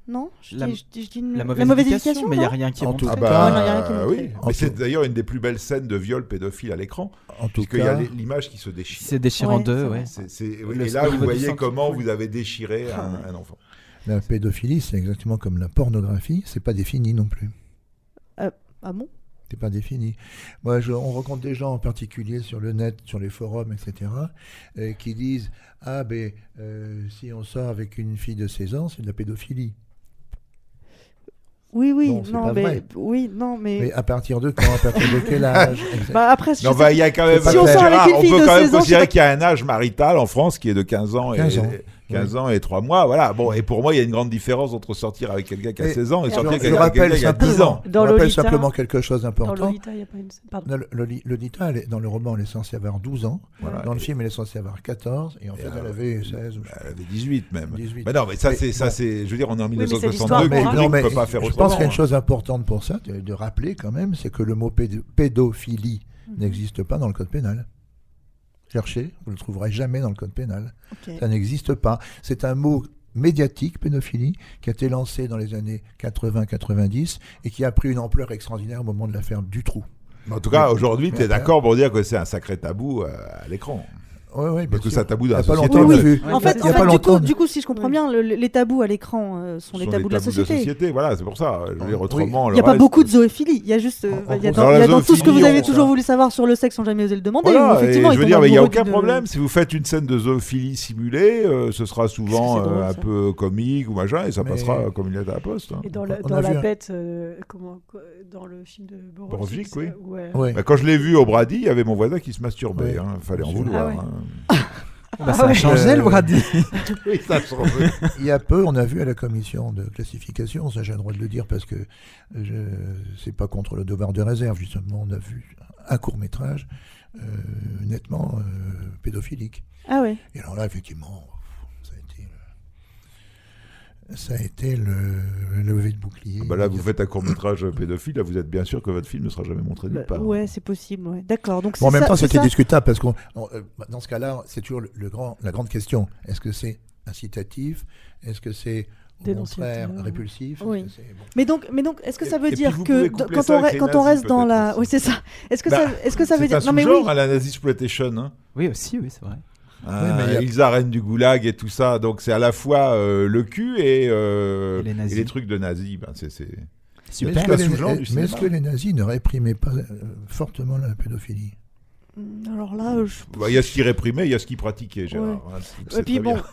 Non? Je La- dis- je dis- je dis une- La mauvaise, éducation, mais il n'y a non? rien qui est En tout montré. Ah cas, bah Ouais, non, y a rien qui est oui. En c'est d'ailleurs une des plus belles scènes de viol pédophile à l'écran. En tout Puisqu'il y a cas, l'image qui se déchire. C'est déchirant Ouais, deux, ouais. Le- et là, vous voyez comment vous avez déchiré un, un enfant. la pédophilie, c'est exactement comme la pornographie, c'est pas défini non plus. Ah bon? C'est pas défini. Moi, je- on rencontre des gens en particulier sur le net, sur les forums, etc., euh, qui disent Ah, ben, euh, si on sort avec une fille de 16 ans, c'est de la pédophilie. Oui, oui, Non, c'est non, pas mais vrai. oui, non, mais. Mais à partir de quand À partir de quel âge Bah après, je Non, sais- bah, il y a quand même, Si on Gérard, sort avec une on fille peut de quand même 16 ans, considérer qu'il y a un âge marital en France qui est de 15 ans et 15 ans. 15 ans et 3 mois. Voilà. Bon, et pour moi, il y a une grande différence entre sortir avec quelqu'un qui a Et- 16 ans et je, sortir je avec quelqu'un qui a 10 simplement, ans. je Dans rappelle Lolita- simplement quelque chose Dans d'important. Lolita, il n'y a pas une. Pardon. Dans le- Loli- Lolita, elle est- dans le roman, elle est censée avoir 12 ans. Voilà. Dans le film, elle est censée avoir 14. Et en fait, Et elle alors, avait 16 ou je sais Elle avait 18 même. 18. Mais non, mais ça, c'est, ça, bon. c'est, je veux dire, on est en mais c'est 1962, l'histoire mais, on non, ne mais peut pas faire je pense qu'il y a une chose importante pour ça, de, de rappeler quand même, c'est que le mot pédo- pédophilie Mhm. n'existe pas dans le code pénal. Cherchez, vous ne le trouverez jamais dans le code pénal. Ça n'existe pas. C'est un mot médiatique, pédophilie, qui a été lancé dans les années 80-90 et qui a pris une ampleur extraordinaire au moment de l'affaire Dutroux. Mais en tout cas, aujourd'hui, tu es d'accord pour dire que c'est un sacré tabou euh, à l'écran. Ouais, bien Parce que c'est un tabou dans Il la pas société. longtemps, Oui, oui. En fait, il en du, coup, du coup, si je comprends bien, le- le- les tabous à l'écran euh, sont les sont tabous de la société. Voilà, c'est pour ça. Je dire, Oui. autrement, Il n'y a pas beaucoup de zoophilie. Il y a juste, euh, En- il y a dans, dans il y a la dans tout ce que vous avez toujours voulu savoir sur le sexe sans jamais oser le demander. Voilà, où effectivement, je veux dire, mais il n'y a aucun problème. Si vous faites une scène de zoophilie simulée, euh, ce sera souvent euh, un ça. peu comique ou machin, et ça passera comme une lettre à la poste. hein. Et dans la, bête, euh, dans le film de ça- oui. Bah, quand je l'ai vu au Brady, il y avait mon voisin qui se masturbait. Ouais. hein. Fallait en Ah vouloir. Hein. Bah, ça a changé Euh, le Brady. Oui, ça a changé. Il y a peu, on a vu à la commission de classification, ça j'ai le droit de le dire parce que je c'est pas contre le devoir de réserve, justement, on a vu un court métrage nettement euh, pédophilique. Ah ouais. Et alors là, effectivement, ça a été le, le lever de bouclier. Bah là, vous faites un court métrage pédophile, là, vous êtes bien sûr que votre film ne sera jamais montré nulle Bah, part. ouais, c'est possible. Ouais. D'accord. Donc Bon, en même ça- temps, c'était discutable parce qu'on, on, euh, dans ce cas-là, c'est toujours le, le grand, la grande question. Est-ce que c'est incitatif? Est-ce que c'est au contraire répulsif? Oui. que bon. Mais donc, mais donc, est-ce que ça veut et dire que quand on, quand reste dans la, peut-être oui, c'est ça. Est-ce que Bah, ça, est-ce que ça veut un dire non mais oui. à la nazi exploitation. Hein. Oui, aussi, oui, c'est vrai. Hein, mais il y a- Ilsa reine du goulag et tout ça. Donc c'est à la fois euh, le cul et, euh, Et les nazis. et les trucs de nazis. Ben, c'est c'est- Mais c'est est-ce que, les, mais est-ce que les nazis ne réprimaient pas euh, fortement la pédophilie? Alors là, je... Bah, Il y a ce qui réprimait, il y a ce qui pratiquait, Gérard. Ouais. hein, Et puis bon.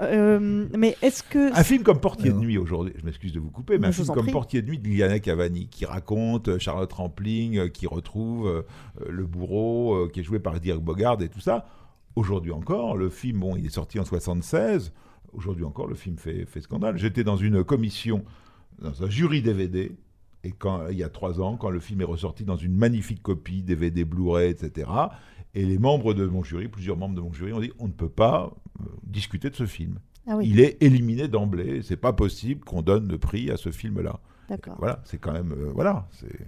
Euh, mais est-ce que. Un film comme Portier de nuit aujourd'hui, je m'excuse de vous couper, mais Mais un film comme prie. Portier de nuit de Liliana Cavani qui raconte Charlotte Rampling, qui retrouve le bourreau qui est joué par Dirk Bogard et tout ça. Aujourd'hui encore, le film, bon, il est sorti en 76. Aujourd'hui encore, le film fait, fait scandale. J'étais dans une commission, dans un jury DVD, et quand il y a trois ans, quand le film est ressorti dans une magnifique copie DVD, Blu-ray, etc. Et les membres de mon jury, plusieurs membres de mon jury, ont dit on ne peut pas euh, discuter de ce film. Ah oui. Il est éliminé d'emblée. C'est pas possible qu'on donne le prix à ce film-là. D'accord. Voilà, c'est quand même euh, voilà, c'est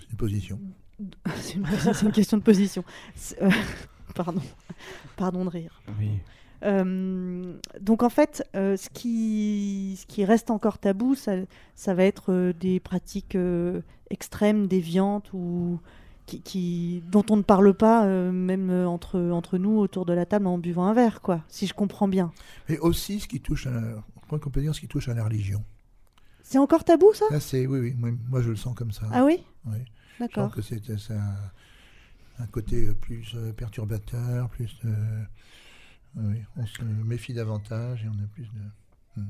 C'est une position. c'est une, question de position. Euh, Pardon. Pardon de rire. Oui. Euh, donc en fait, euh, ce, qui, ce qui reste encore tabou, ça, ça va être euh, des pratiques euh, extrêmes, déviantes ou qui, qui- dont on ne parle pas, euh, même entre, entre nous autour de la table en buvant un verre, quoi. Si je comprends bien. Et aussi ce qui touche à la, peut dire ce qui touche à la religion. C'est encore tabou, ça? C'est oui, oui, moi, moi, je le sens comme ça. Ah oui? Oui. D'accord. Je sens que c'est c'est un, côté euh, plus euh, perturbateur, plus. euh, oui, on se méfie davantage et on a plus de. Hmm.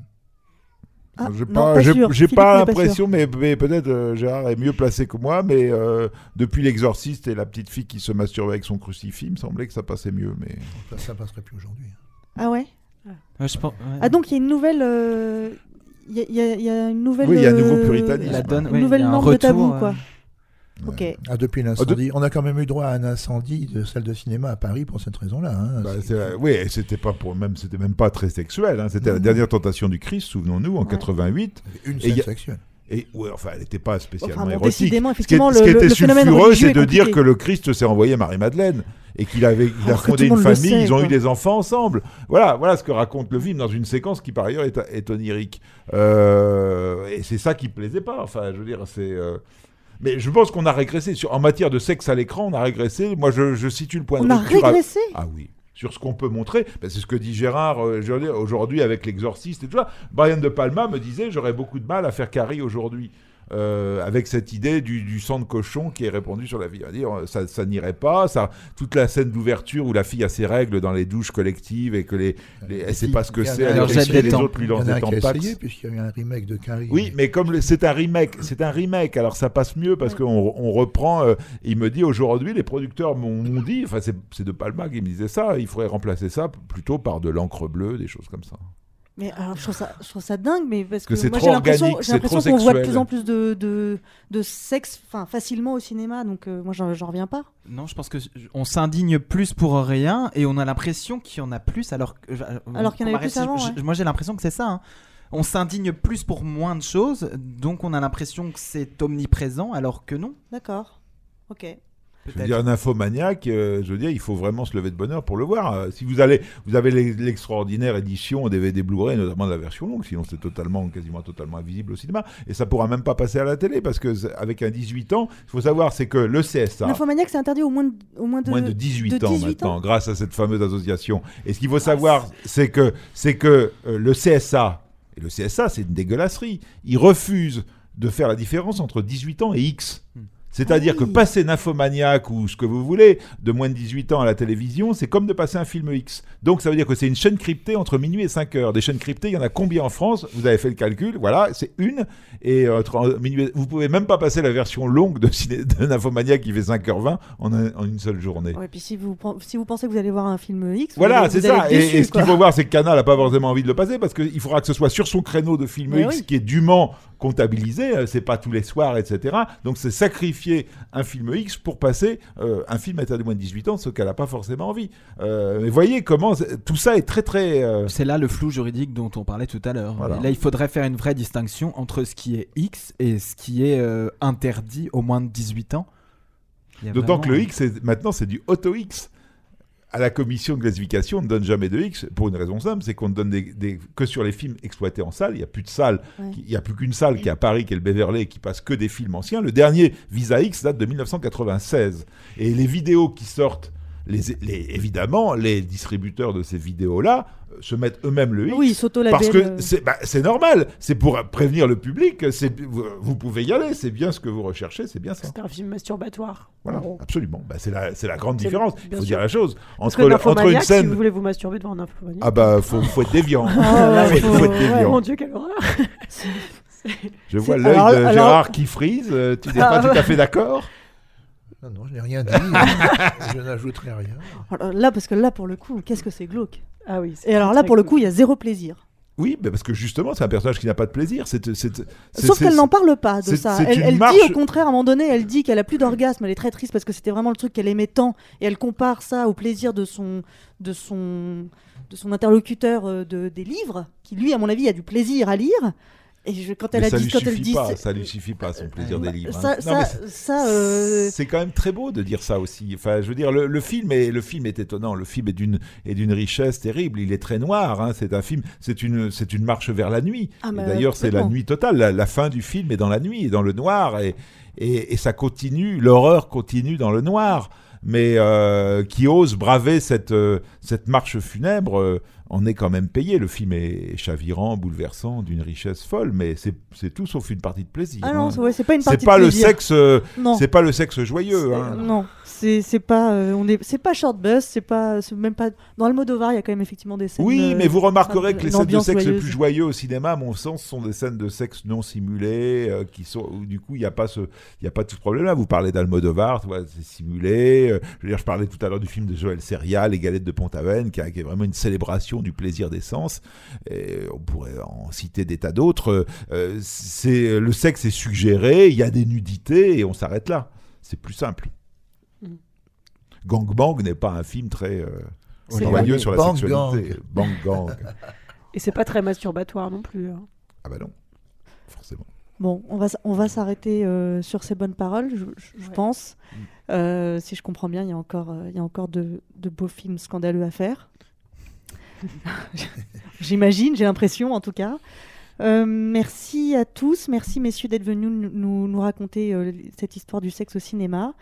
Ah, j'ai non, pas, pas j'ai- l'impression, mais, mais peut-être euh, Gérard est mieux placé que moi, mais euh, depuis l'exorciste et la petite fille qui se masturbait avec son crucifix, il me semblait que ça passait mieux, mais Ça, ça passerait plus aujourd'hui. Ah ouais? Ouais, je pense- ouais. Ah donc il y a une nouvelle... euh, Il y, a- y y une nouvelle... Oui, il y a un nouveau euh, puritanisme. La donne- Une nouvelle norme de tabou, quoi. Ok. Ah, depuis l'incendie, on a quand même eu droit à un incendie de salle de cinéma à Paris pour cette raison-là. hein. Bah, euh, oui, et c'était pas pour même, c'était même pas très sexuel. hein. C'était la dernière tentation du Christ, souvenons-nous, en 88. Une Et scène a- sexuelle. Et ouais, enfin, elle n'était pas spécialement Enfin, bon, érotique. décidément, Ce qui est- effectivement, ce qui le- était le sulfureux, c'est est de dire que le Christ s'est envoyé Marie-Madeleine et qu'il avait il a fondé une famille, sait, ils ont quoi. eu des enfants ensemble. Voilà, voilà ce que raconte le film dans une séquence qui par ailleurs est, est onirique. Euh, et c'est ça qui plaisait pas. Enfin, je veux dire, c'est. euh, Mais je pense qu'on a régressé. Sur, en matière de sexe à l'écran, on a régressé. Moi, je, je situe le point On de a rupture à- régressé? Ah oui. Sur ce qu'on peut montrer. Ben, c'est ce que dit Gérard euh, aujourd'hui avec l'exorciste et tout ça. Brian De Palma me disait j'aurais beaucoup de mal à faire Carrie aujourd'hui. Euh, avec cette idée du, du sang de cochon qui est répandu sur la vie. On va dire, ça, ça n'irait pas. Ça, toute la scène d'ouverture où la fille a ses règles dans les douches collectives et que les, les elle sait pas ce que c'est. elle essayé- les autres lui lancent a des essayé, puisqu'il y a eu un remake de Carrie. Oui, mais comme c'est un remake, c'est un remake, alors ça passe mieux parce qu'on on reprend. euh, il me dit aujourd'hui, les producteurs m'ont dit, enfin c'est de Palma qui me disait ça, il faudrait remplacer ça plutôt par de l'encre bleue, des choses comme ça. Mais alors, je trouve ça, je trouve ça dingue, mais parce que, que c'est moi trop j'ai l'impression, qu'on voit de plus en plus de, de, de sexe, facilement au cinéma, donc euh, moi j'en reviens pas. Non, je pense que on s'indigne plus pour rien et on a l'impression qu'il y en a plus alors que. Alors qu'il y en avait plus si- avant, je- ouais. Moi j'ai l'impression que c'est ça. hein. On s'indigne plus pour moins de choses, donc on a l'impression que c'est omniprésent alors que non. D'accord. Ok. Je veux dire, un infomaniaque, euh, je veux dire, il faut vraiment se lever de bonheur pour le voir. Euh, si vous allez, vous avez l'e- l'extraordinaire édition DVD Blu-ray, notamment de la version longue, sinon c'est totalement, quasiment totalement invisible au cinéma. Et ça pourra même pas passer à la télé parce que avec un 18 ans, il faut savoir, c'est que le CSA. L'infomaniac c'est interdit au moins de, au moins de, moins de 18 de ans 18 maintenant, grâce à cette fameuse association. Et ce qu'il faut savoir, c'est que, c'est que euh, le CSA, et le CSA, c'est une dégueulasserie, il refuse de faire la différence entre 18 ans et X. C'est-à-dire que passer Nymphomaniac ou ce que vous voulez de moins de 18 ans à la télévision, c'est comme de passer un film X. Donc ça veut dire que c'est une chaîne cryptée entre minuit et 5 heures. Des chaînes cryptées, il y en a combien en France? Vous avez fait le calcul, voilà, c'est une. Et entre en- minuit, vous pouvez même pas passer la version longue de, ciné- de Nymphomaniac qui fait 5h20 en, un- en une seule journée. Ouais, puis si vous, si vous pensez que vous allez voir un film X, Voilà, c'est ça. Et, et ce qu'il faut voir, c'est que Canal n'a pas forcément envie de le passer parce qu'il faudra que ce soit sur son créneau de film Mais X oui. qui est dûment comptabilisé. euh, C'est pas tous les soirs, etc. Donc c'est sacrifier un film X pour passer euh, un film interdit moins de 18 ans, ce qu'elle n'a pas forcément envie. Euh, mais voyez comment tout ça est très très. euh, C'est là le flou juridique dont on parlait tout à l'heure. Voilà. Là, il faudrait faire une vraie distinction entre ce qui est X et ce qui est interdit au moins de 18 ans. D'autant que le X, maintenant, c'est du auto-X. À la commission de classification, on ne donne jamais de X pour une raison simple, c'est qu'on ne donne des, des- que sur les films exploités en salle. Il n'y a plus de salle, Ouais. il n'y a plus qu'une salle qui est à Paris, qui est le Beverley, qui passe que des films anciens. Le dernier Visa X date de 1996. Et les vidéos qui sortent les, les- évidemment, les distributeurs de ces vidéos-là se mettent eux-mêmes le X. Oui, ils Parce que euh. c'est bah, c'est normal, c'est pour prévenir le public, c'est- vous, vous pouvez y aller, c'est bien ce que vous recherchez, c'est bien ça. C'est un film masturbatoire. Voilà, absolument. Bah, c'est la, c'est la grande différence. Il faut sûr. dire la chose. Parce Entre, que entre une scène. si vous voulez vous masturber devant un Nymphomaniac. Ah bah, faut, faut être déviant. Ah, faut, faut- faut être ouais, déviant. mon Dieu, quelle horreur. Je vois l'œil de alors- Gérard qui frise. euh, Tu n'es Ah, pas tout ouais. à fait d'accord Non, non, je n'ai rien dit. je n'ajouterai rien. Alors là, parce que là, pour le coup, qu'est-ce que c'est glauque? Ah oui. Et alors là, pour le coup, il y a zéro plaisir. Oui, mais parce que justement, c'est un personnage qui n'a pas de plaisir. C'est, c'est, c'est- Sauf qu'elle n'en parle pas de ça. Elle, elle marche- dit au contraire, à un moment donné, elle dit qu'elle a plus d'orgasme, elle est très triste parce que c'était vraiment le truc qu'elle aimait tant. Et elle compare ça au plaisir de son, de son, de son interlocuteur euh, de, des livres, qui lui, à mon avis, a du plaisir à lire. Et je- quand elle Mais a ça dit, lui quand suffit pas, ça lui suffit pas son plaisir des livres. ça- hein. ça- ça, euh, c'est quand même très beau de dire ça aussi. Enfin, je veux dire, le, le film est le film est étonnant. Le film est d'une est d'une richesse terrible. Il est très noir. hein. C'est un film. C'est une c'est une marche vers la nuit. Ah, D'ailleurs, c'est la nuit totale. La, la fin du film est dans la nuit, et dans le noir, et et, et ça continue. L'horreur continue dans le noir. Mais euh, qui ose braver cette euh, cette marche funèbre. On est quand même payé. Le film est chavirant, bouleversant, d'une richesse folle, mais c'est tout sauf une partie de plaisir. Ah non, hein. c'est- ouais, c'est pas une partie de pas le plaisir. sexe. euh. C'est pas le sexe joyeux. Hein. Non, c'est pas, euh, on est, c'est pas short bus, c'est pas, même pas. Dans Almodovar, il y a quand même effectivement des scènes. Oui, euh, mais vous remarquerez que les scènes de sexe les plus joyeux au cinéma, à mon sens, sont des scènes de sexe non simulées, euh, qui sont, où, du coup, il n'y a pas ce, il y a pas tout ce problème-là. Vous parlez d'Almodovar, c'est simulé. je veux dire, je parlais tout à l'heure du film de Joël Seria, Les Galettes de Pont-Aven, qui, qui est vraiment une célébration du plaisir des sens. Et on pourrait en citer des tas d'autres. Euh, c'est, le sexe est suggéré, il y a des nudités, et on s'arrête là. C'est plus simple. Mm. Gang Bang n'est pas un film très euh, sur la Bang sexualité. Bang Gang. Et c'est pas très masturbatoire non plus. hein. Ah bah non, forcément. Bon, on va, on va s'arrêter euh, sur ces bonnes paroles, je, je- je pense. Mm. Euh, si je comprends bien, il y a encore, euh, il y a encore de, de beaux films scandaleux à faire. J'imagine, j'ai l'impression en tout cas. Euh, merci à tous, merci messieurs d'être venus nous, raconter euh, cette histoire du sexe au cinéma.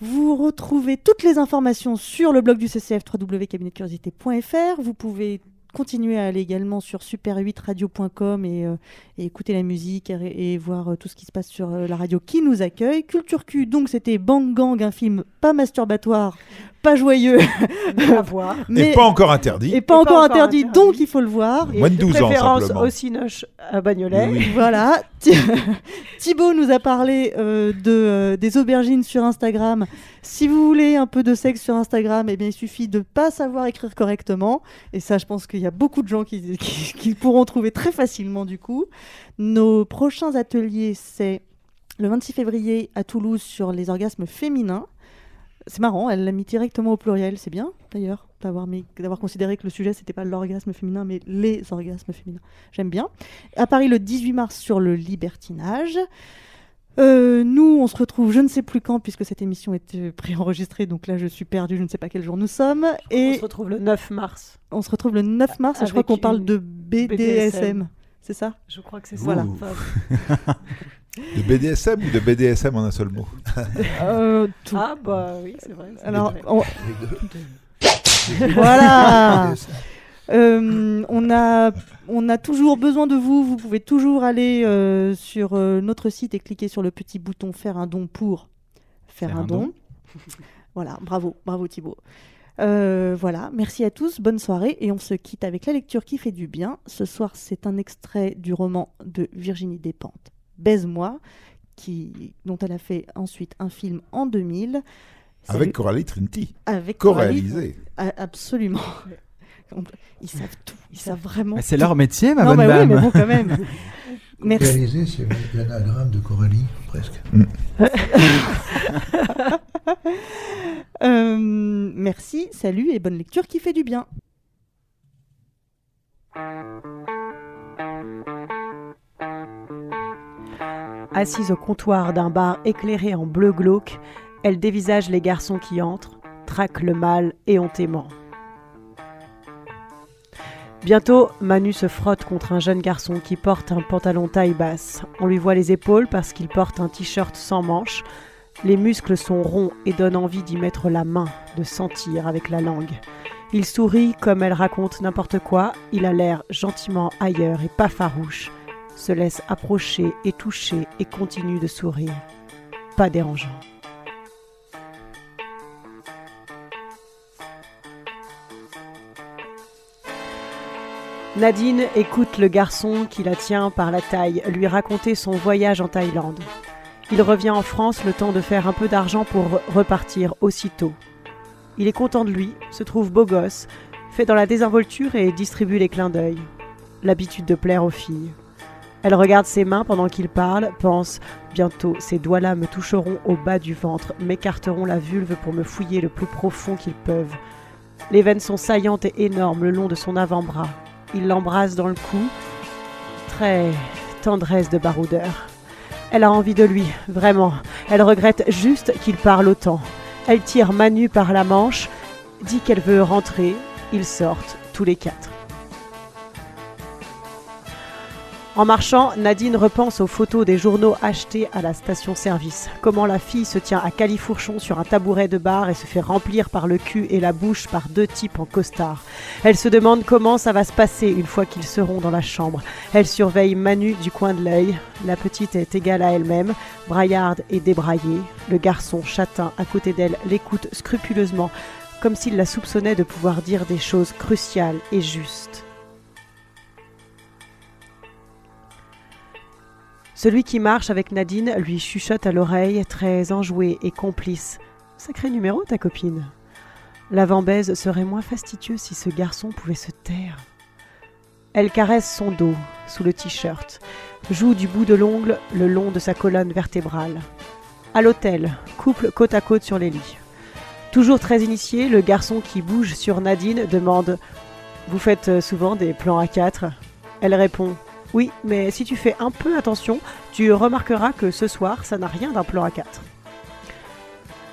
Vous retrouvez toutes les informations sur le blog du CCF www.cabinetcuriosité.fr. Vous pouvez continuer à aller également sur super8radio.com et, euh, et écouter la musique et, et voir tout ce qui se passe sur la radio qui nous accueille. Culture Q, donc c'était Bang Gang, un film pas masturbatoire, pas joyeux, Mais à voir. Et pas encore interdit. Et pas encore interdit, donc il faut le voir. Moins de 12 ans, Préférence simplement. au Cinoche à Bagnolet. Oui. Voilà. Thi- Thibaut nous a parlé euh, de, euh, des aubergines sur Instagram. Si vous voulez un peu de sexe sur Instagram, eh bien, il suffit de pas savoir écrire correctement. Et ça, je pense qu'il y a beaucoup de gens qui, qui- qui pourront trouver très facilement du coup. Nos prochains ateliers, c'est le 26 février à Toulouse sur les orgasmes féminins. C'est marrant, elle l'a mis directement au pluriel, c'est bien d'ailleurs d'avoir mis- d'avoir considéré que le sujet c'était pas l'orgasme féminin mais les orgasmes féminins. J'aime bien. À Paris le 18 mars sur le libertinage. Euh, nous, on se retrouve je ne sais plus quand puisque cette émission est euh, préenregistrée, donc là je suis perdue, je ne sais pas quel jour nous sommes. Et On se retrouve le 9 mars. on se retrouve le 9 mars et je crois qu'on parle de BDSM. BDSM. C'est ça? Je crois que c'est ça. Voilà. De BDSM ou de BDSM en un seul mot Euh, tout. Ah bah oui, c'est vrai. Alors, on- voilà. Euh, on, a, on a toujours besoin de vous. Vous pouvez toujours aller euh, sur euh, notre site et cliquer sur le petit bouton faire un don pour faire, un, don. voilà, bravo, bravo Thibaut. Euh, voilà, merci à tous, bonne soirée et on se quitte avec la lecture qui fait du bien. Ce soir, c'est un extrait du roman de Virginie Despentes, Baise-moi, qui, dont elle a fait ensuite un film en 2000. Ça Avec Coralie Trinity. avec. Coralie. Ah, Absolument. Ils savent tout. Ils savent vraiment. Mais c'est leur métier, ma non, bonne dame. Oui, mais bon, quand même. Merci. Réalisé, c'est l'anagramme de Coralie, presque. Euh, merci, salut et bonne lecture qui fait du bien. Assise au comptoir d'un bar éclairé en bleu glauque, elle dévisage les garçons qui entrent, traque le mal éhontément. Bientôt, Manu se frotte contre un jeune garçon qui porte un pantalon taille basse. On lui voit les épaules parce qu'il porte un t-shirt sans manches. Les muscles sont ronds et donnent envie d'y mettre la main, de sentir avec la langue. Il sourit comme elle raconte n'importe quoi, il a l'air gentiment ailleurs et pas farouche, se laisse approcher et toucher et continue de sourire. Pas dérangeant. Nadine écoute le garçon qui la tient par la taille lui raconter son voyage en Thaïlande. Il revient en France le temps de faire un peu d'argent pour repartir aussitôt. Il est content de lui, se trouve beau gosse, fait dans la désinvolture et distribue les clins d'œil. L'habitude de plaire aux filles. Elle regarde ses mains pendant qu'il parle, pense bientôt ces doigts-là me toucheront au bas du ventre, m'écarteront la vulve pour me fouiller le plus profond qu'ils peuvent. Les veines sont saillantes et énormes le long de son avant-bras. Il l'embrasse dans le cou. Très tendresse de baroudeur. Elle a envie de lui, vraiment. Elle regrette juste qu'il parle autant. Elle tire Manu par la manche, dit qu'elle veut rentrer. Ils sortent tous les quatre. En marchant, Nadine repense aux photos des journaux achetés à la station-service. Comment la fille se tient à califourchon sur un tabouret de bar et se fait remplir par le cul et la bouche par deux types en costard. Elle se demande comment ça va se passer une fois qu'ils seront dans la chambre. Elle surveille Manu du coin de l'œil. La petite est égale à elle-même, braillarde et débraillée. Le garçon châtain à côté d'elle l'écoute scrupuleusement, comme s'il la soupçonnait de pouvoir dire des choses cruciales et justes. Celui qui marche avec Nadine lui chuchote à l'oreille, très enjoué et complice. Sacré numéro, ta copine. L'avant-baise serait moins fastidieux si ce garçon pouvait se taire. Elle caresse son dos, sous le t-shirt, joue du bout de l'ongle le long de sa colonne vertébrale. À l'hôtel, couple côte à côte sur les lits. Toujours très initié, le garçon qui bouge sur Nadine demande Vous faites souvent des plans à quatre? Elle répond oui, mais si tu fais un peu attention, tu remarqueras que ce soir, ça n'a rien d'un plan à quatre.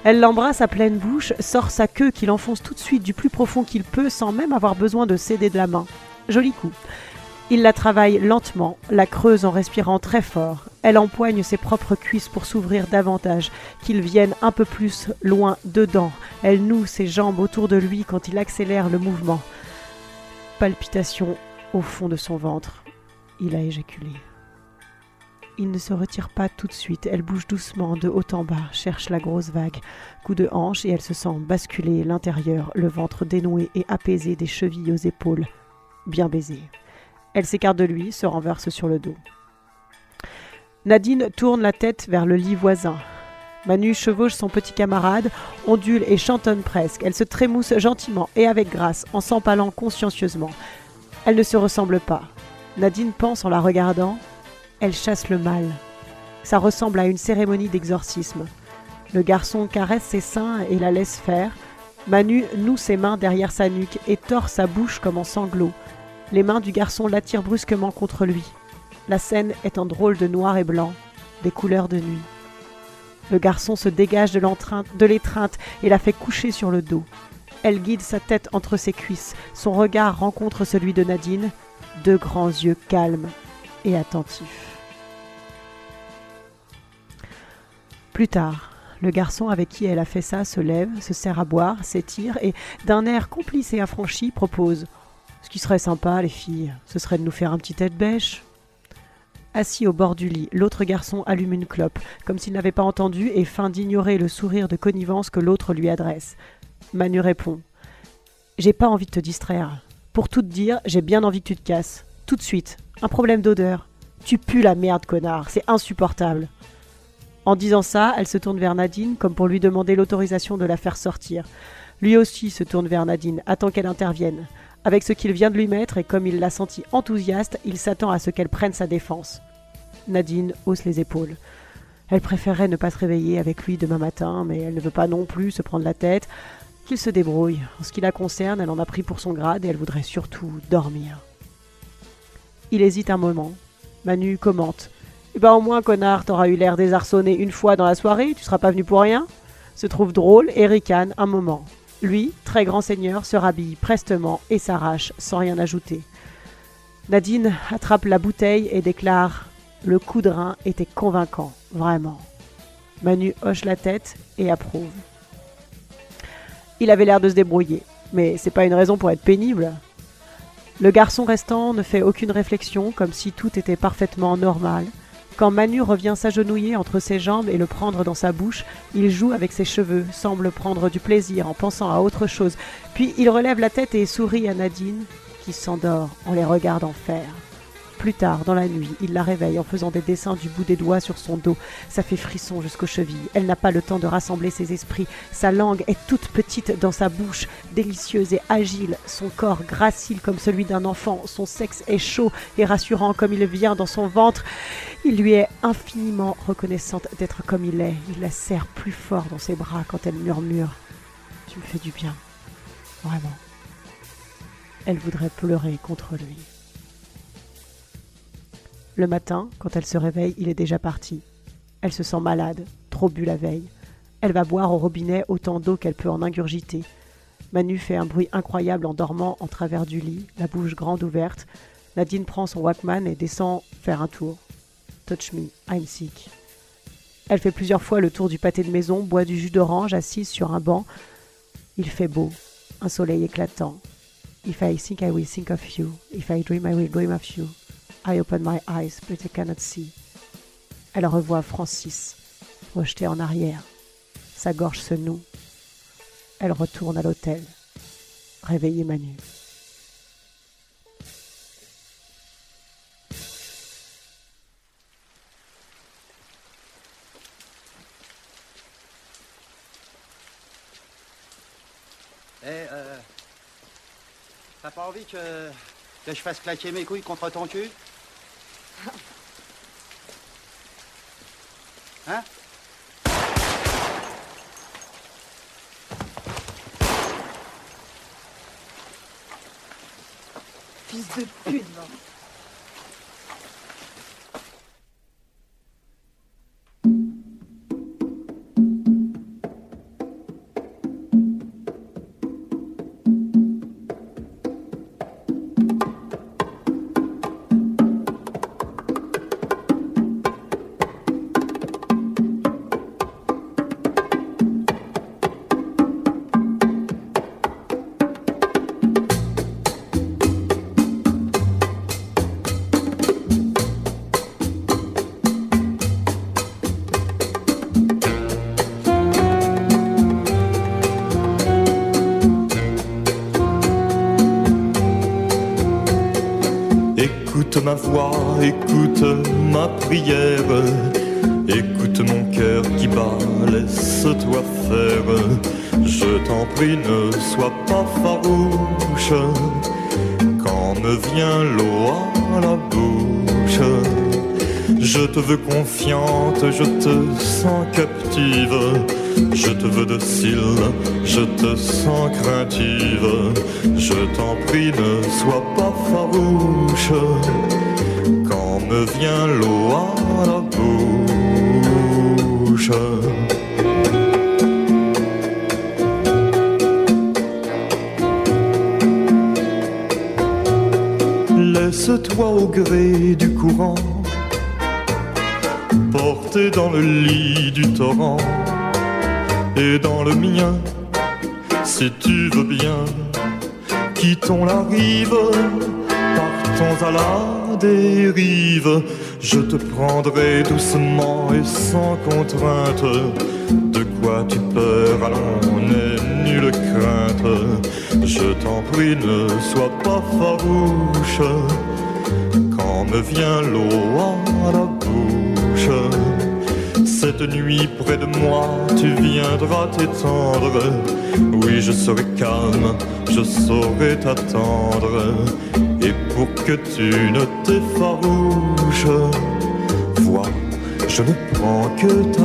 Elle l'embrasse à pleine bouche, sort sa queue qu'il enfonce tout de suite du plus profond qu'il peut sans même avoir besoin de céder de la main. Joli coup. Il la travaille lentement, la creuse en respirant très fort. Elle empoigne ses propres cuisses pour s'ouvrir davantage, qu'il vienne un peu plus loin dedans. Elle noue ses jambes autour de lui quand il accélère le mouvement. Palpitation au fond de son ventre. Il a éjaculé. Il ne se retire pas tout de suite. Elle bouge doucement de haut en bas, cherche la grosse vague. Coup de hanche et elle se sent basculer l'intérieur, le ventre dénoué et apaisé des chevilles aux épaules. Bien baisé. Elle s'écarte de lui, se renverse sur le dos. Nadine tourne la tête vers le lit voisin. Manu chevauche son petit camarade, ondule et chantonne presque. Elle se trémousse gentiment et avec grâce, en s'empalant consciencieusement. Elle ne se ressemble pas. Nadine pense en la regardant, elle chasse le mal. Ça ressemble à une cérémonie d'exorcisme. Le garçon caresse ses seins et la laisse faire. Manu noue ses mains derrière sa nuque et tord sa bouche comme en sanglots. Les mains du garçon l'attirent brusquement contre lui. La scène est en drôle de noir et blanc, des couleurs de nuit. Le garçon se dégage de l'étreinte et la fait coucher sur le dos. Elle guide sa tête entre ses cuisses. Son regard rencontre celui de Nadine, deux grands yeux calmes et attentifs. Plus tard, le garçon avec qui elle a fait ça se lève, se sert à boire, s'étire et, d'un air complice et affranchi, propose Ce qui serait sympa, les filles, ce serait de nous faire un petit tête-bêche. Assis au bord du lit, l'autre garçon allume une clope, comme s'il n'avait pas entendu et feint d'ignorer le sourire de connivence que l'autre lui adresse. Manu répond J'ai pas envie de te distraire. Pour tout te dire, j'ai bien envie que tu te casses. Tout de suite. Un problème d'odeur. Tu pues la merde, connard. C'est insupportable. En disant ça, elle se tourne vers Nadine comme pour lui demander l'autorisation de la faire sortir. Lui aussi se tourne vers Nadine, attend qu'elle intervienne. Avec ce qu'il vient de lui mettre et comme il l'a senti enthousiaste, il s'attend à ce qu'elle prenne sa défense. Nadine hausse les épaules. Elle préférerait ne pas se réveiller avec lui demain matin, mais elle ne veut pas non plus se prendre la tête. Qu'il se débrouille. En ce qui la concerne, elle en a pris pour son grade et elle voudrait surtout dormir. Il hésite un moment. Manu commente. Eh ben au moins, connard, t'auras eu l'air désarçonné une fois dans la soirée, tu seras pas venu pour rien? Se trouve drôle et ricane un moment. Lui, très grand seigneur, se rhabille prestement et s'arrache sans rien ajouter. Nadine attrape la bouteille et déclare Le coup de rein était convaincant, vraiment. Manu hoche la tête et approuve. Il avait l'air de se débrouiller, mais c'est pas une raison pour être pénible. Le garçon restant ne fait aucune réflexion, comme si tout était parfaitement normal. Quand Manu revient s'agenouiller entre ses jambes et le prendre dans sa bouche, il joue avec ses cheveux, semble prendre du plaisir en pensant à autre chose. Puis il relève la tête et sourit à Nadine, qui s'endort en les regardant faire. Plus tard, dans la nuit, il la réveille en faisant des dessins du bout des doigts sur son dos. Ça fait frisson jusqu'aux chevilles. Elle n'a pas le temps de rassembler ses esprits. Sa langue est toute petite dans sa bouche, délicieuse et agile. Son corps gracile comme celui d'un enfant. Son sexe est chaud et rassurant comme il vient dans son ventre. Il lui est infiniment reconnaissante d'être comme il est. Il la serre plus fort dans ses bras quand elle murmure Tu me fais du bien. Vraiment. Elle voudrait pleurer contre lui. Le matin, quand elle se réveille, il est déjà parti. Elle se sent malade, trop bu la veille. Elle va boire au robinet autant d'eau qu'elle peut en ingurgiter. Manu fait un bruit incroyable en dormant en travers du lit, la bouche grande ouverte. Nadine prend son Walkman et descend faire un tour. Touch me, I'm sick. Elle fait plusieurs fois le tour du pâté de maison, boit du jus d'orange assise sur un banc. Il fait beau, un soleil éclatant. If I think I will think of you, if I dream I will dream of you. I open my eyes, but I cannot see. Elle revoit Francis, projeté en arrière. Sa gorge se noue. Elle retourne à l'hôtel, réveiller Manu. Eh, euh. T'as pas envie que. que je fasse claquer mes couilles contre ton cul? Hein? Fils de pute, va. Écoute mon cœur qui bat, laisse-toi faire. Je t'en prie, ne sois pas farouche, quand me vient l'eau à la bouche. Je te veux confiante, je te sens captive, je te veux docile, je te sens craintive. Je t'en prie, ne sois pas farouche, me vient l'eau à la bouche. Laisse-toi au gré du courant, porté dans le lit du torrent et dans le mien, si tu veux bien, quittons la rive, partons à la Je te prendrai doucement et sans contrainte. De quoi tu peur, allons, n'aie nulle crainte. Je t'en prie, ne sois pas farouche. Quand me vient l'eau à la bouche. Cette nuit près de moi, tu viendras t'étendre. Oui, je serai calme, je saurai t'attendre. Que tu ne t'effarouches, vois, je ne prends que ta.